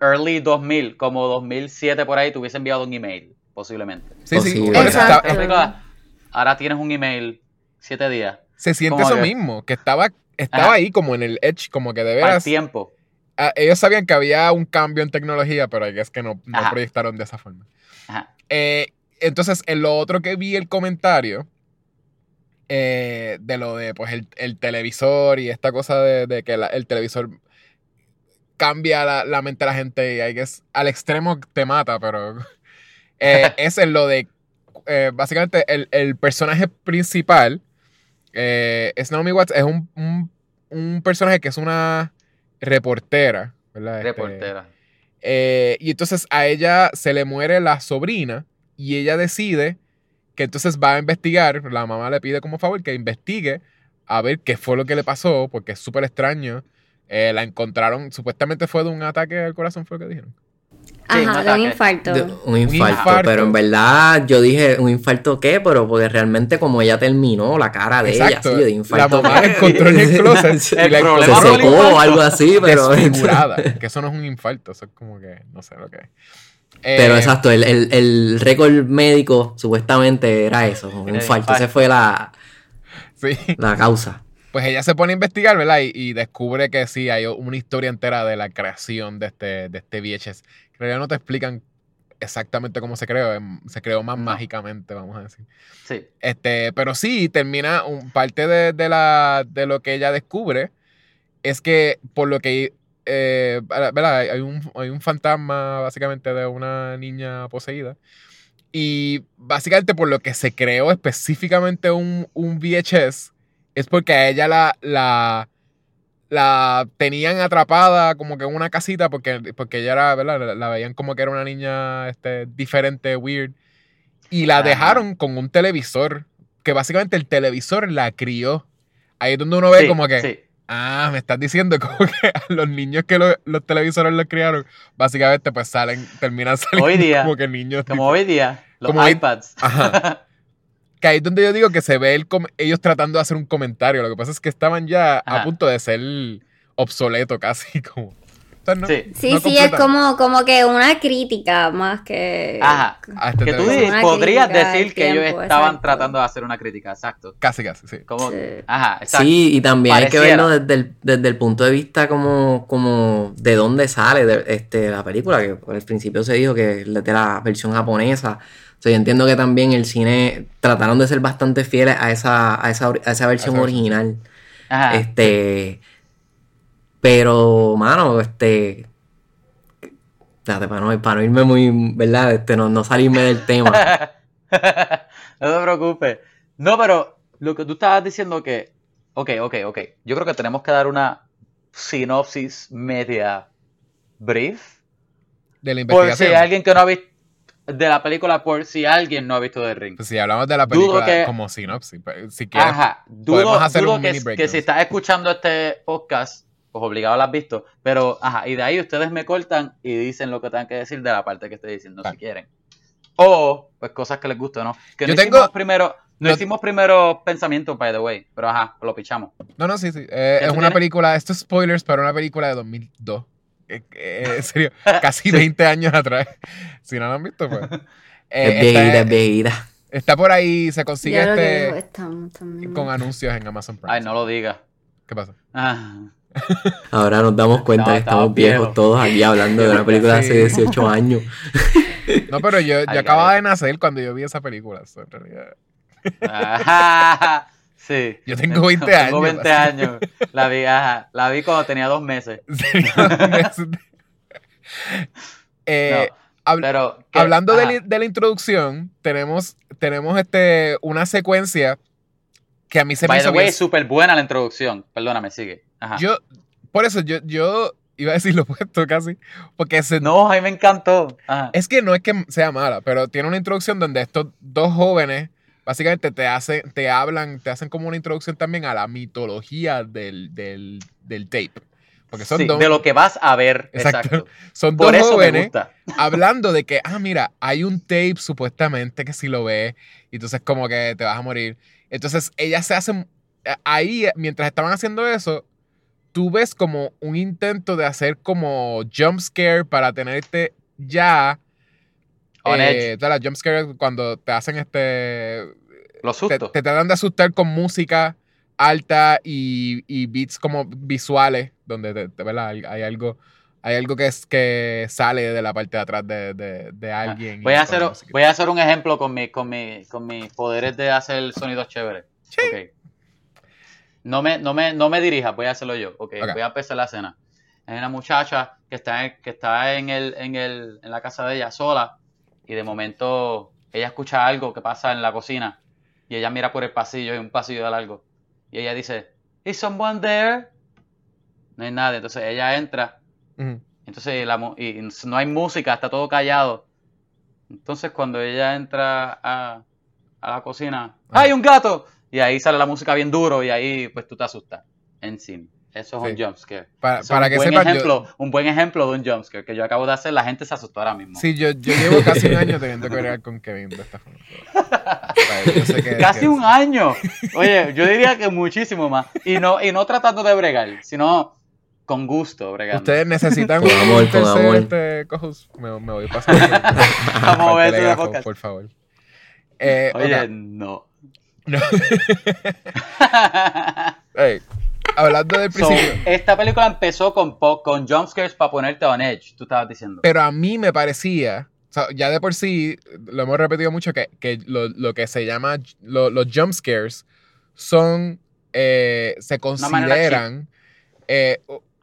early 2000, como 2007 por ahí, te hubiese enviado un email, posiblemente. Sí, sí. Exacto. ahora tienes un email, siete días, se siente eso que- mismo, que estaba, estaba Ajá. ahí como en el edge, como que de veras. tiempo. Ah, ellos sabían que había un cambio en tecnología, pero es que no, no proyectaron de esa forma. Ajá. Eh, entonces, en lo otro que vi el comentario eh, de lo de pues el, el televisor y esta cosa de, de que la- el televisor cambia la, la mente de la gente y hay que es, al extremo te mata, pero eh, es en lo de eh, básicamente el, el personaje principal eh, Naomi Watts, es un, un, un personaje que es una reportera, ¿verdad? Este, Reportera. eh, y entonces a ella se le muere la sobrina y ella decide que entonces va a investigar, la mamá le pide como favor que investigue a ver qué fue lo que le pasó, porque es súper extraño. Eh, la encontraron, supuestamente fue de un ataque al corazón, fue lo que dijeron. Sí, un Ajá, de un infarto. de- un infarto, infarto. pero en verdad yo dije un infarto qué, pero porque realmente como ella terminó la cara de Exacto. ella, sí, de La infarto. mamá la encontró en el closet y la problema se secó o algo así, pero desfigurada. que eso no es un infarto, eso es como que no sé lo que es. Eh, Pero exacto, el, el, el récord médico supuestamente era eso, un infarto. infarto. Esa fue la, Sí. la causa. Pues ella se pone a investigar, ¿verdad? Y, y descubre que sí, hay una historia entera de la creación de este, de este VHS. En realidad no te explican exactamente cómo se creó, em, se creó más No. mágicamente, vamos a decir. Sí. Este, pero sí, termina un, parte de, de la, de lo que ella descubre es que por lo que, eh, ¿verdad? Hay un, hay un fantasma básicamente de una niña poseída. Y básicamente por lo que se creó específicamente un, un VHS es porque a ella la, la, la tenían atrapada como que en una casita porque, porque ella era, ¿verdad? La, la veían como que era una niña este, diferente, weird. Y la Ajá. dejaron con un televisor, que básicamente el televisor la crió. Ahí es donde uno ve Sí, como que, sí. ah, me estás diciendo como que a los niños que lo- los televisores los criaron, básicamente pues salen, terminan saliendo Hoy día, como que niños. Como hoy día, los Como hoy- iPads. Ajá. Que ahí es donde yo digo que se ve el com- ellos tratando de hacer un comentario. Lo que pasa es que estaban ya a Ajá. punto de ser obsoleto casi como. O sea, no- Sí. Sí, no sí, es completa como, como que una crítica más que... Ajá. a este Que tú podrías decir que ellos estaban exacto. tratando de hacer una crítica, exacto. Casi, casi, sí. Como, Sí. Ajá, exacto. Sí, y también hay que Pareciera. verlo desde el, desde el punto de vista como, como de dónde sale de, este, la película, que al principio se dijo que es de la versión japonesa. O sea, yo entiendo que también el cine trataron de ser bastante fieles a esa, a esa, a esa versión original. Ajá. Este. Pero, mano, este. Espérate, para no, para no irme muy, ¿verdad? Este, no, no salirme del tema. no te preocupes. No, pero lo que tú estabas diciendo que. Ok, ok, ok. Yo creo que tenemos que dar una sinopsis media brief. De la Por si investigación. hay alguien que no ha visto. De la película, por si alguien no ha visto The Ring. Pues si hablamos de la película que- como sinopsis, pues, si quieres, Ajá. Dudo, podemos hacer dudo un que, mini que si estás escuchando este podcast, pues obligado lo has visto. Pero, ajá, y de ahí ustedes me cortan y dicen lo que tengan que decir de la parte que estoy diciendo, Claro. si quieren. O, pues cosas que les gustan, ¿no? Que Yo no tengo- primero, no, no- hicimos primero pensamiento, by the way. Pero ajá, lo pichamos. No, no, sí, sí. Eh, ¿Ya es una tienes? película, esto es spoilers, pero una película de 2002. Eh, eh, en serio, casi Sí. 20 años atrás. Si no lo han visto, pues. Eh, es viejita, está, es viejita. está por ahí, se consigue Ya este estamos con anuncios en Amazon Prime. Ay, no lo digas. ¿Qué pasa? Ah. Ahora nos damos cuenta No, que estamos viejos todos aquí hablando de una película de hace Sí. 18 años. No, pero yo, yo Ay, acababa de nacer cuando yo vi esa película. en realidad. Ajá. Sí. Yo tengo 20 Tengo años, 20 años. La vi, ajá. La vi cuando tenía dos meses. Eh, No, hab- pero. ¿qué? Hablando de la, de la introducción, tenemos, tenemos este, una secuencia que a mí se me By hizo the way, bien- súper buena la introducción. Perdóname, sigue. Ajá. Yo, por eso, yo, yo iba a decir lo opuesto casi, porque se- No, a mí me encantó. Ajá. es que no es que sea mala, pero tiene una introducción donde estos dos jóvenes básicamente te hacen, te hablan, te hacen como una introducción también a la mitología del, del, del tape. Porque son Sí, dos, de lo que vas a ver. Exacto. Exacto. son Por dos eso jóvenes hablando de que, ah, mira, hay un tape supuestamente que si lo ves, y entonces como que te vas a morir. Entonces ellas se hacen, ahí, mientras estaban haciendo eso, tú ves como un intento de hacer como jump scare para tenerte ya... On eh, edge. o sea, la jump scare cuando te hacen este... Los Te, sustos. te tratan de asustar con música alta y, y beats como visuales, donde te- te- ¿verdad? hay, hay algo... Hay algo que, es, que sale de la parte de atrás de, de- de alguien. Voy a, hacer, voy a hacer un ejemplo con, mi, con, mi, con mis poderes de hacer sonidos chéveres. Ok. No me, no, me, no me dirijas, voy a hacerlo yo. ok, Ok. Voy a empezar la escena. Hay una muchacha que está, en, que está en, el, en, el, en la casa de ella sola y de momento ella escucha algo que pasa en la cocina y ella mira por el pasillo, es un pasillo de largo. Y ella dice, ¿Is someone there? No hay nadie. Entonces ella entra entonces la y no hay música, está todo callado. Entonces cuando ella entra a, a la cocina. ¡hay un gato! Y ahí sale la música bien duro y ahí pues tú te asustas. En sí. Eso es Sí. un jumpscare. Para que un buen yo- ejemplo, un buen ejemplo de un jumpscare que yo acabo de hacer, la gente se asustó ahora mismo. Sí, yo, yo llevo casi un año teniendo que bregar con Kevin de esta forma. Pero, yo sé que- Casi que- un año. Oye, yo diría que muchísimo más. Y no, y no tratando de bregar, sino con gusto bregando. Ustedes necesitan un amor, tercer este, co-host. me, me voy pasando. Vamos a ver ese telégrafo, podcast. por favor. Eh, Oye, no. No. Ey, hablando del So, principio. esta película empezó con, con jumpscares para ponerte on edge, tú estabas diciendo. Pero a mí me parecía, o sea, ya de por sí, lo hemos repetido mucho, que, que lo, lo que se llama lo- los jump scares son, eh, se consideran eh,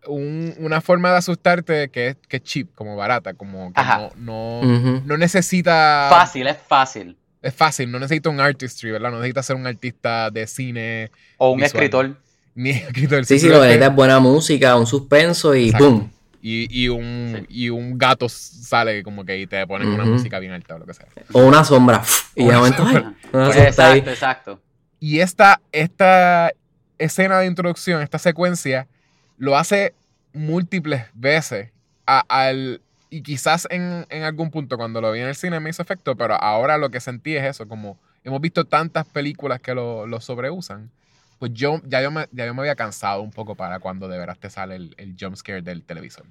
un- una forma de asustarte que es, que es cheap, como barata, como que Ajá. no, no, no necesita... Fácil, es fácil. Es fácil, no necesita un artistry, ¿verdad? No necesita ser un artista de cine, O un Visual. escritor. Ni escritor. Sí, sí, lo que necesitas es buena música, un suspenso y Exacto. ¡pum! y, y, un, Sí. y un gato sale como que y te ponen una Ujú. música bien alta o lo que sea. O una sombra. Y de Una momento, ay, sombra. una Pues, ahí. exacto, exacto. Y esta, esta escena de introducción, esta secuencia, lo hace múltiples veces. a- al, y quizás en, en algún punto cuando lo vi en el cine me hizo efecto, pero ahora lo que sentí es eso, como hemos visto tantas películas que lo, lo sobreusan, pues yo ya, yo me, ya yo me había cansado un poco para cuando de veras te sale el, el jump scare del televisor.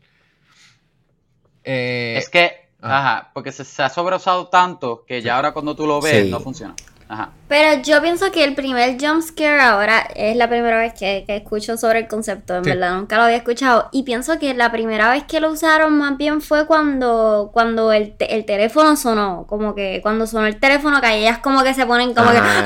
Eh, Es que, ah. ajá, porque se, se ha sobreusado tanto que ya ahora cuando tú lo ves Sí. no funciona. Ajá. Pero yo pienso que el primer jump scare ahora es la primera vez que, que escucho sobre el concepto, en Sí. verdad, nunca lo había escuchado. Y pienso que la primera vez que lo usaron más bien fue cuando, cuando el, te- el teléfono sonó, como que cuando sonó el teléfono que ellas como que se ponen como que, Ajá.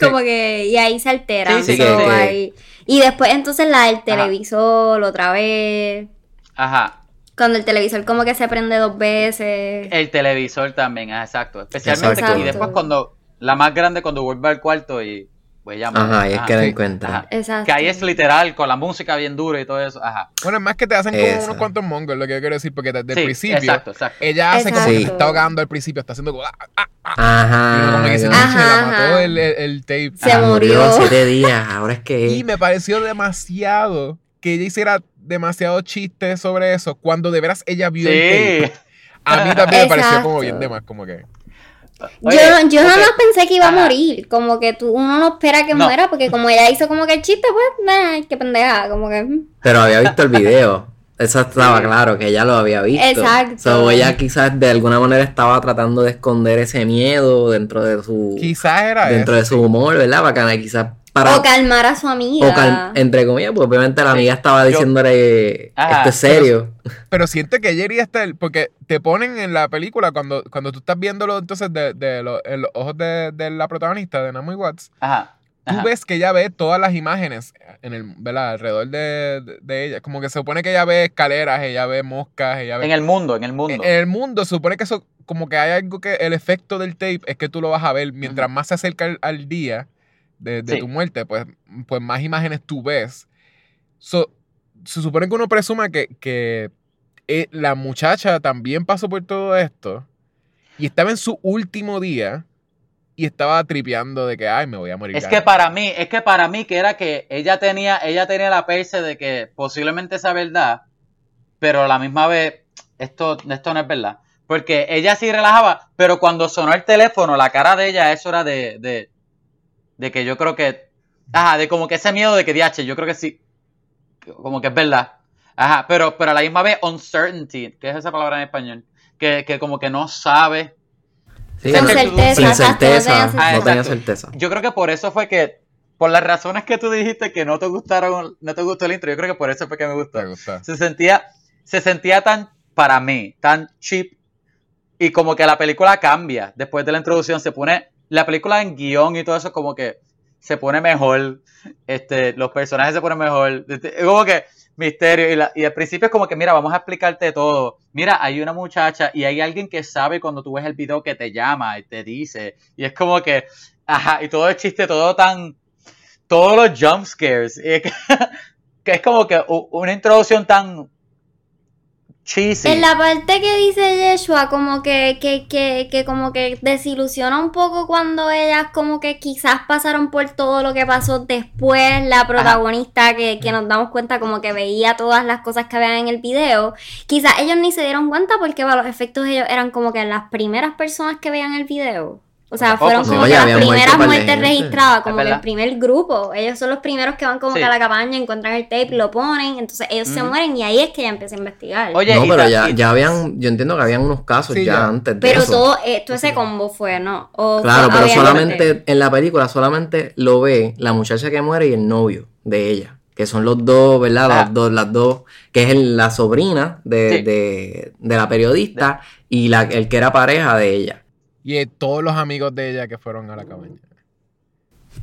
Como que, y ahí se alteran. Sí, sí, so, que- que- ahí- Y después entonces la del Ajá. televisor otra vez, Ajá. cuando el televisor como que se prende dos veces. El televisor también, ah, exacto. Especialmente Exacto. y después cuando la más grande cuando vuelve al cuarto y pues. Ajá, y es Ajá. que la Sí. Ajá. Exacto. Que ahí es literal con la música bien dura y todo eso. Ajá. Bueno, es más que te hacen como unos cuantos mongos, lo que yo quiero decir, porque desde el Sí, principio exacto, exacto. ella hace como que se Exacto. está ahogando al principio, está haciendo como, ah, ah, ah, y Ajá. como que Ajá, "Che, la ajá. mató el, el, el tape. Se Ah, murió. siete días, ahora es que... Y me pareció demasiado que ella hiciera demasiado chiste sobre eso cuando de veras ella vio el tape. A mí también me pareció como Exacto. bien de más, como que. Oye, yo no- yo ok. nada más pensé que iba a morir, como que tú, uno no espera que No. muera, porque como ella hizo como que el chiste, pues, nah, qué pendeja, como que... mm. Pero había visto el video. Eso estaba Sí. claro, que ella lo había visto. Exacto. So, ella quizás de alguna manera estaba tratando de esconder ese miedo dentro de su Quizás era dentro eso. de su humor, ¿verdad? Bacana, quizás para O calmar a su amiga. o cal- entre comillas, pues obviamente la amiga estaba Yo- diciéndole Ajá, esto es serio. Pero siente que Jerry está. el- Porque te ponen en la película cuando, cuando tú estás viéndolo entonces de, de lo- en los ojos de, de la protagonista, de Naomi Watts. Ajá. Tú ajá. ves que ella ve todas las imágenes en el, ¿verdad? alrededor de, de- de ella. Como que se supone que ella ve escaleras, ella ve moscas, ella ve. En el mundo, en el mundo. En el mundo se supone que eso, como que hay algo que el efecto del tape es que tú lo vas a ver mientras más se acerca al, al día de, de Sí. tu muerte, pues, pues más imágenes tú ves. So, se supone que uno presuma que, que eh, la muchacha también pasó por todo esto y estaba en su último día y estaba tripeando de que, ay, me voy a morir. Es ya". que para mí, es que para mí que era que ella tenía, ella tenía la perse de que posiblemente sea verdad, pero a la misma vez esto, esto no es verdad. Porque ella sí relajaba, pero cuando sonó el teléfono, la cara de ella, eso era de, de, de que yo creo que, ajá, de como que ese miedo de que, diache, yo creo que sí, como que es verdad. Ajá, pero, pero a la misma vez, uncertainty, que es esa palabra en español, que, que como que no sabe, Sí, no- certeza, sin exacto, no certeza, certeza. no tenía certeza. Yo creo que por eso fue que, por las razones que tú dijiste que no te gustaron, no te gustó el intro, yo creo que por eso fue que me gustó. Me gusta. Se sentía, se sentía tan, para mí, tan cheap. Y como que la película cambia después de la introducción. Se pone, la película en guion y todo eso como que se pone mejor. Este, los personajes se ponen mejor. Este, Es como que misterio. Y, la- y al principio es como que, mira, vamos a explicarte todo. Mira, hay una muchacha y hay alguien que sabe cuando tú ves el video que te llama y te dice. Y es como que, ajá, y todo el chiste, todo tan, todos los jump scares. Es que, es como que una introducción tan cheesy. En la parte que dice Yeshua, como que, que, que, que como que desilusiona un poco cuando ellas como que quizás pasaron por todo lo que pasó después, la protagonista que, que nos damos cuenta como que veía todas las cosas que habían en el video, quizás ellos ni se dieron cuenta porque para los efectos ellos eran como que las primeras personas que veían el video. O sea, fueron como No, que ya las primeras muertes registradas, como que el primer grupo. Ellos son los primeros que van como Sí. que a la cabaña, encuentran el tape, lo ponen, entonces ellos se mueren y ahí es que ella empieza a investigar. Oye, no, pero ya, ya habían, yo entiendo que habían unos casos Sí, ya, ya. antes de Pero eso. todo, eh, todo ese combo fue, ¿no? O Claro, fue- pero solamente en la película solamente lo ve la muchacha que muere y el novio de ella, que son los dos, ¿verdad? Ah. Los dos, las dos, que es el- la sobrina de, Sí. de, de la periodista y la, el que era pareja de ella. Y eh, todos los amigos de ella que fueron a la cabaña.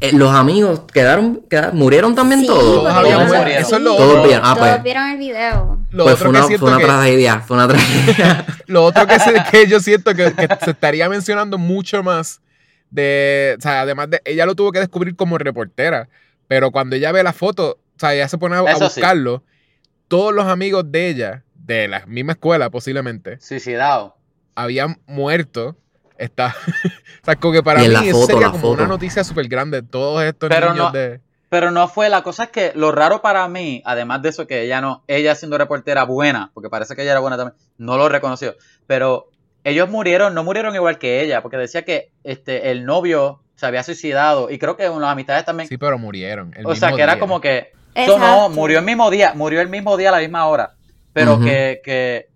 Eh, los amigos quedaron, quedaron- murieron también Sí, todos. Todos habían muerto. Eso es lo Todos otro. vieron. Ah, todos pues. vieron el video. Lo Pues otro fue una, que fue una que, tragedia, fue una tragedia. lo otro que, se- que yo siento que, que se estaría mencionando mucho más de, o sea, además de, ella lo tuvo que descubrir como reportera, pero cuando ella ve la foto, o sea, ella se pone a, a Eso sí. buscarlo, todos los amigos de ella, de la misma escuela posiblemente, Suicidado. habían muerto. Está, o sea, como que para mí eso sería la como foto. una noticia súper grande. Todos estos Pero niños no- de... Pero no fue, la cosa es que lo raro para mí, además de eso que ella no, ella siendo reportera buena, porque parece que ella era buena también, no lo reconoció, pero ellos murieron, no murieron igual que ella, porque decía que este el novio se había suicidado y creo que las amistades también, Sí, pero murieron. el o sea, que era como que Exacto. no, murió el mismo día, murió el mismo día a la misma hora, pero que, que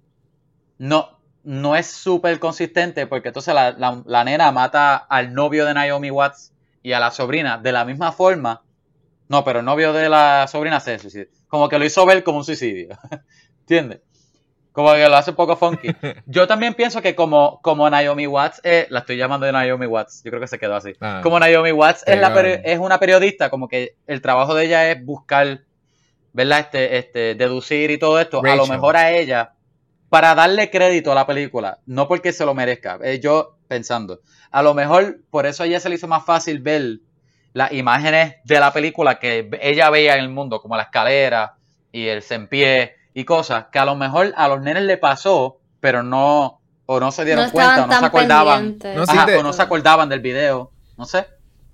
no, no es súper consistente porque entonces la, la- la nena mata al novio de Naomi Watts y a la sobrina de la misma forma. No, pero el novio de la sobrina se suicida. Como que lo hizo ver como un suicidio. ¿Entiendes? Como que lo hace un poco funky. Yo también pienso que como, como Naomi Watts, eh, la estoy llamando de Naomi Watts, yo creo que se quedó así. Ah. Como Naomi Watts es, la una periodista, como que el trabajo de ella es buscar, ¿verdad? Este, este, deducir y todo esto. A lo mejor a ella, para darle crédito a la película, no porque se lo merezca, eh, yo pensando. A lo mejor por eso a ella se le hizo más fácil ver las imágenes de la película que ella veía en el mundo, como la escalera y el sempié y cosas, que a lo mejor a los nenes le pasó, pero no, o no se dieron no cuenta, o no se acordaban. Ajá, o no se acordaban del video, no sé.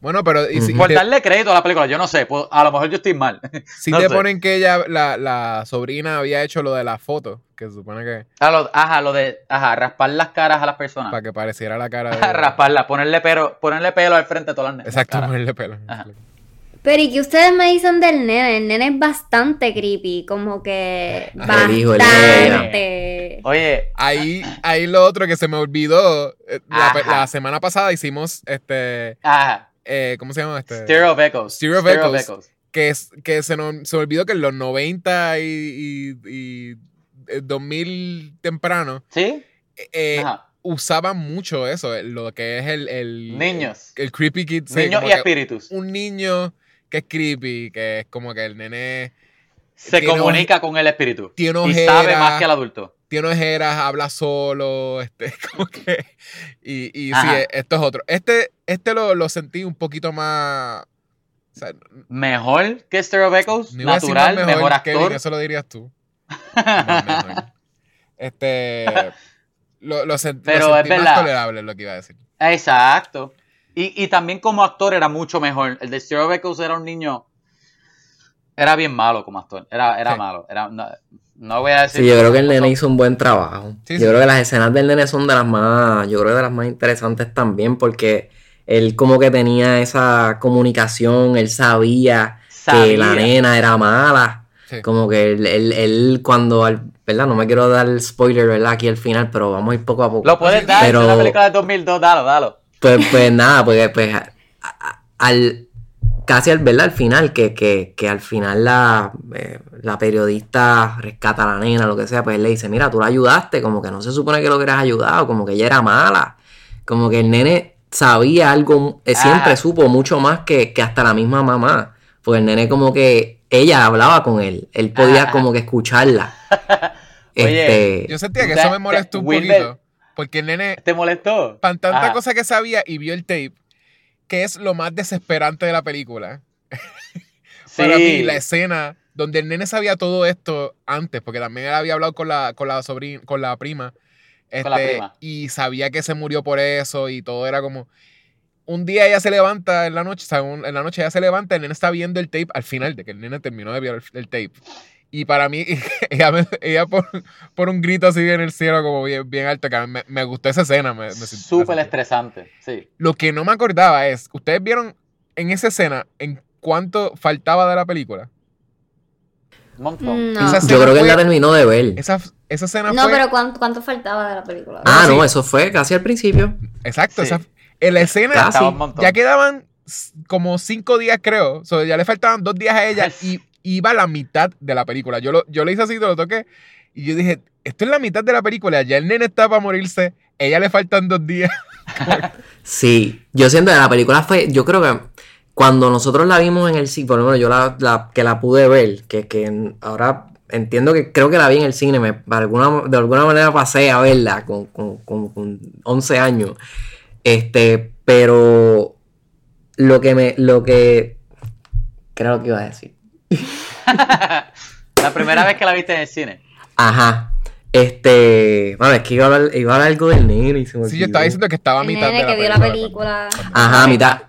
Bueno, pero y si. Por te, darle crédito a la película, yo no sé, pues, a lo mejor yo estoy mal. si no te sé. ponen que ella, la, la sobrina había hecho lo de la foto, que se supone que A lo- ajá, lo de, ajá, raspar las caras a las personas. para que pareciera la cara de... Rasparla, ponerle pelo, ponerle pelo al frente de todas las nenas. Exacto, ponerle pelo. Ajá. Pero ¿y qué ustedes me dicen del nene? El nene es bastante creepy, como que Ah, bastante. Oye, Ahí, ahí lo otro que se me olvidó, eh, la, la semana pasada hicimos este, ajá, eh, ¿cómo se llama este? Stereo of Echoes. Stereo of Stereo of Echoes. Echoes. que, es, que se, nos, se me olvidó que en los 90 y, y, y, eh, 2000 temprano ¿Sí? eh, Ajá. usaban mucho eso, eh, lo que es el... el Niños. El, creepy kid. sí, Niños y espíritus. Un niño que es creepy, que es como que el nene Se comunica con el espíritu. tiene Y sabe más que el adulto. Tiene ojeras, habla solo, este, como que... Y, y sí, esto es otro. Este, este lo, lo sentí un poquito más... O sea, Mejor que Stereo Echoes. no Natural, mejor, Kevin, actor. eso lo dirías tú. Mejor. Este... Lo, lo sent- lo Pero sentí es más verdad. tolerable, es lo que iba a decir. Exacto. Y, y también como actor era mucho mejor. El de Stereo Echoes era un niño. Era bien malo como actor. Era, era Sí. malo. Era, no, no voy a decir. Sí, yo creo que el nene hizo un buen trabajo. Sí, yo sí. creo que las escenas del nene son de las más, yo creo que de las más interesantes también, porque él como que tenía esa comunicación, él sabía, que la nena era mala. Sí. Como que él, él, él cuando, al- ¿verdad? No me quiero dar spoiler, ¿verdad? Aquí al final, pero vamos a ir poco a poco. Lo puedes dar. Pero- Es una película de 2002. Dalo, dalo. Pues, pues nada, pues a- a- al casi al verla al final, que, que, que al final la, eh, la periodista rescata a la nena, lo que sea, pues él le dice, mira, tú la ayudaste, como que no se supone que lo hubieras ayudado, como que ella era mala, como que el nene sabía algo, eh, siempre Ah. supo mucho más que, que hasta la misma mamá, porque el nene como que ella hablaba con él, él podía Ah. como que escucharla. Oye, este, Yo sentía que eso me molestó un poquito. Porque el nene, ¿Te molestó? tan tanta Ajá. cosa que sabía y vio el tape, que es lo más desesperante de la película. Para mí, la escena donde el nene sabía todo esto antes, porque también él había hablado con la, con la sobrina, con la prima. Con la este, prima. Y sabía que se murió por eso y todo era como. Un día ella se levanta en la noche, o sea, un- en la noche ella se levanta, el nene está viendo el tape al final de que el nene terminó de ver el tape. Y para mí, ella, me- ella por, por un grito así en el cielo, como bien, bien alto, que me, me gustó esa escena. Me, Súper estresante. Sí. Lo que no me acordaba es, ¿ustedes vieron en esa escena en cuánto faltaba de la película? Un montón. No. Yo creo que él la terminó de ver. Esa, esa escena No, fue... pero ¿cuánto, cuánto faltaba de la película? Ah, sí. no, eso fue casi al principio. Exacto, Sí. esa, en la escena Casi. Ya quedaban como cinco días, creo. O sea, ya le faltaban dos días a ella y iba a la mitad de la película. Yo, lo, yo le hice así, lo toqué y yo dije, esto es la mitad de la película. Ya el nene está para morirse, ella le faltan dos días. Sí, yo siento que la película fue, yo creo que cuando nosotros la vimos en el cine, por lo menos yo la, que la pude ver, que, que ahora entiendo que creo que la vi en el cine, me, de, alguna, de alguna manera pasé a verla con, con, con- con 11 años, este, pero lo que me, lo que, creo que iba a decir. la primera vez que la viste en el cine. Ajá, este, bueno, es que iba a hablar, iba a hablar algo del nene y se me Sí, yo estaba diciendo que estaba a El mitad de nene la que vio película. la película. Ajá, a mitad.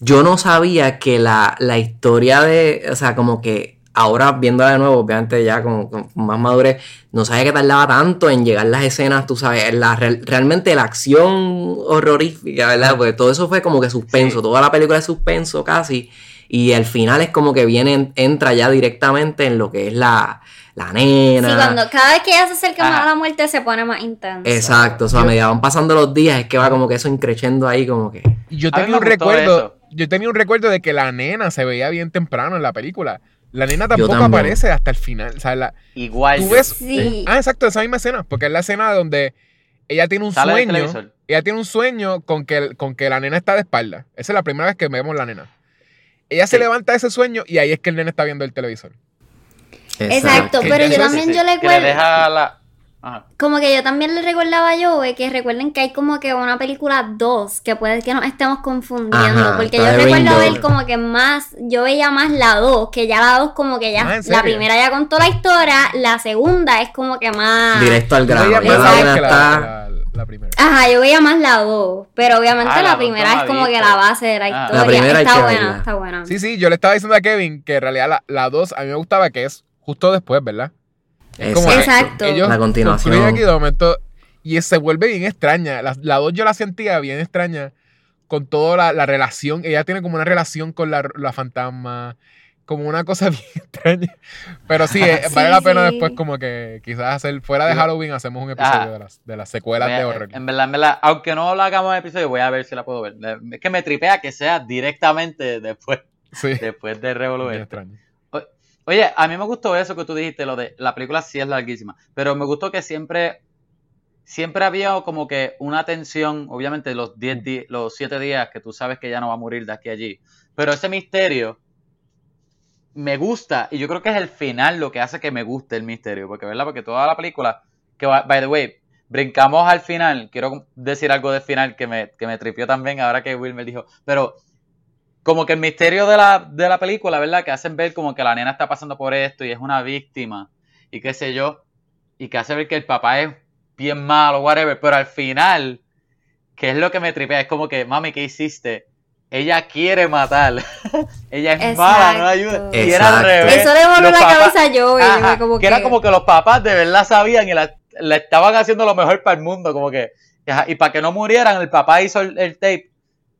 Yo no sabía que la, la historia de, o sea, como que ahora viéndola de nuevo, obviamente ya con, con más madurez, no sabía que tardaba tanto en llegar las escenas, tú sabes, la, real- realmente la acción horrorífica, ¿verdad? Porque todo eso fue como que suspenso, Sí. toda la película es suspenso casi, y al final es como que viene, entra ya directamente en lo que es la, la nena. Sí, cuando cada vez que ella se acerca más Ajá. a la muerte se pone más intenso. Exacto, o sea, a medida van pasando los días es que va como que eso increciendo ahí como que... Yo tenía un recuerdo, eso. yo tenía un recuerdo de que la nena se veía bien temprano en la película. La nena tampoco aparece hasta el final. O sea, la- Igual. tú ves. Sí. Ah, exacto, esa misma escena. Porque es la escena donde ella tiene un Sale sueño. Ella tiene un sueño con que, con que la nena está de espalda. Esa es la primera vez que vemos la nena. Ella se Sí. levanta de ese sueño y ahí es que el nene está viendo el televisor. Exacto, pero yo también yo le recuerdo, la. Ajá. como que yo también le recordaba a Joe que recuerden que hay como que una película 2 que puede que nos estemos confundiendo, Ajá, porque yo recuerdo ver como que más, yo veía más la 2, que ya la 2 como que ya, Ah, ¿en la primera ya contó la historia, la segunda es como que más... Directo al Yo grano. más la la. La- primera. Ajá, yo veía más la 2, pero obviamente Ah, la la dos primera es como que la base de la Ah. historia. La primera está buena, verla. está buena. Sí, sí, yo le estaba diciendo a Kevin que en realidad la, la 2 a mí me gustaba que es justo después, ¿verdad? Es como que Exacto. ellos La continuación. aquí de momento y se vuelve bien extraña. La, la 2 yo la sentía bien extraña con toda la, la relación. Ella tiene como una relación con la, la fantasma, como una cosa bien extraña. Pero sí, eh, Sí, vale la pena sí. después como que quizás hacer, fuera de Halloween, hacemos un episodio Ajá. de las, de las secuelas a- de horror. En verdad, en verdad, aunque no lo hagamos en episodio, voy a ver si la puedo ver. Es que me tripea que sea directamente después, Sí, después de Revolver. Oye, a mí me gustó eso que tú dijiste, lo de la película sí es larguísima, pero me gustó que siempre, siempre había como que una tensión, obviamente los 10 di- los 7 días que tú sabes que ya no va a morir de aquí a allí, pero ese misterio me gusta y yo creo que es el final lo que hace que me guste el misterio, porque verdad, porque toda la película, que by the way, brincamos al final, quiero decir algo del final que me, que me tripió también ahora que Will me dijo, pero como que el misterio de la, de la película, ¿verdad? Que hacen ver como que la nena está pasando por esto y es una víctima y qué sé yo, y que hace ver que el papá es bien malo, whatever, pero al final, que es lo que me tripea, es como que, mami, ¿qué hiciste? Ella quiere matar, ella es mala, no ayuda, y era al Exacto. revés. Eso le voló la papás- cabeza a Joe. y yo Ajá, me como que era como que los papás de verdad sabían y la, la estaban haciendo lo mejor para el mundo, como que, ajá, y para que no murieran, el papá hizo el, el tape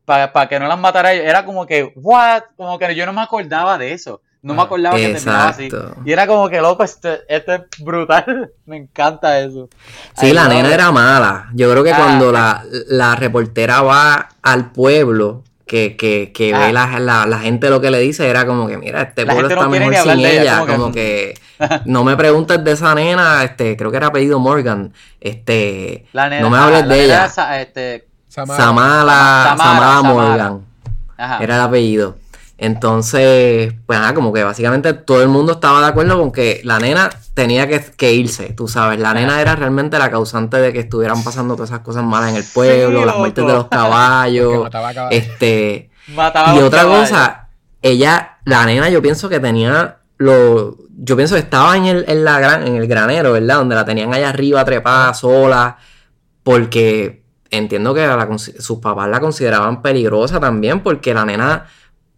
para, que no las matara ellos. Era como que, what? Como que yo no me acordaba de eso. No me Ah, acordaba que terminaba así. Exacto. Y era como que, loco, esto, esto es brutal. me encanta eso. Sí, la nena era mala. Yo creo que Ah. cuando la, la reportera va al pueblo, que, que, que Ah. ve la, la, la gente lo que le dice, era como que, mira, este pueblo no está mejor sin ella, ella. como Como que- que, no me preguntes de esa nena, este, creo que era apellido Morgan. Este, La nena- no me hables la de nena ella. esa- este, Samara. Samala, Samara, Samara Samara. Morgan. ajá. Era el apellido. Entonces, pues nada, como que básicamente todo el mundo estaba de acuerdo con que la nena tenía que, que irse, tú sabes. La nena era realmente la causante de que estuvieran pasando todas esas cosas malas en el pueblo, Sí, las muertes de los caballos. mataba caballos. este. Mataba Y otra caballos. cosa, ella, la nena, yo pienso que tenía lo. Yo pienso que estaba en el, en la gran, en el granero, ¿verdad? Donde la tenían allá arriba trepada sola. Porque entiendo que la sus papás la consideraban peligrosa también. Porque la nena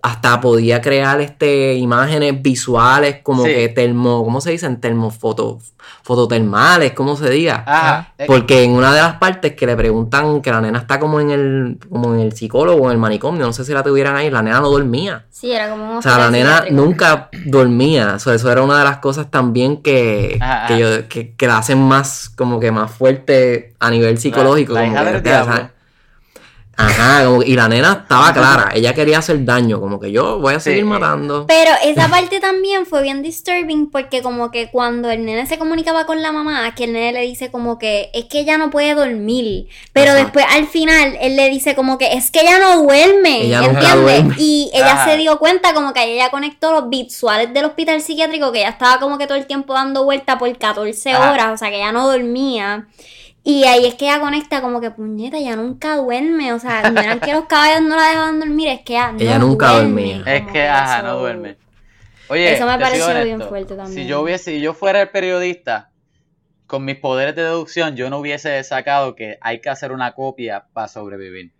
hasta podía crear este imágenes visuales como Sí. que termo, ¿cómo se dicen? Termofoto, fototermales, ¿cómo se diga? Ajá. eh, Porque en una de las partes que le preguntan que la nena está como en el, como en el psicólogo, en el manicomio, no sé si la tuvieran ahí, la nena no dormía. Sí, era como un O sea, la nena psiquiátrico. nunca dormía. O sea, eso era una de las cosas también que, Ajá, que, ajá. yo, que, que la hacen más, como que más fuerte a nivel psicológico. la como hija que, del o sea, diablo. Ajá, como que- y la nena estaba clara, ella quería hacer daño, como que yo voy a seguir matando. Pero esa parte también fue bien disturbing porque como que cuando el nene se comunicaba con la mamá, que el nene le dice como que es que ella no puede dormir, pero después al final él le dice como que es que ella no duerme, Ella ¿entiendes? duerme. Y ella Ajá. se dio cuenta como que ella conectó los visuales del hospital psiquiátrico, que ella estaba como que todo el tiempo dando vuelta por 14 Ajá. horas, o sea que ella no dormía. Y ahí es que ella conecta como que puñeta, ella nunca duerme, o sea, no eran que los caballos no la dejaban dormir, es que ella, no Ella nunca duerme, dormía. Es que, ajá, eso- no duerme. Oye, Eso me pareció en bien fuerte también. Si yo hubiese, si yo fuera el periodista, con mis poderes de deducción, yo no hubiese sacado que hay que hacer una copia para sobrevivir.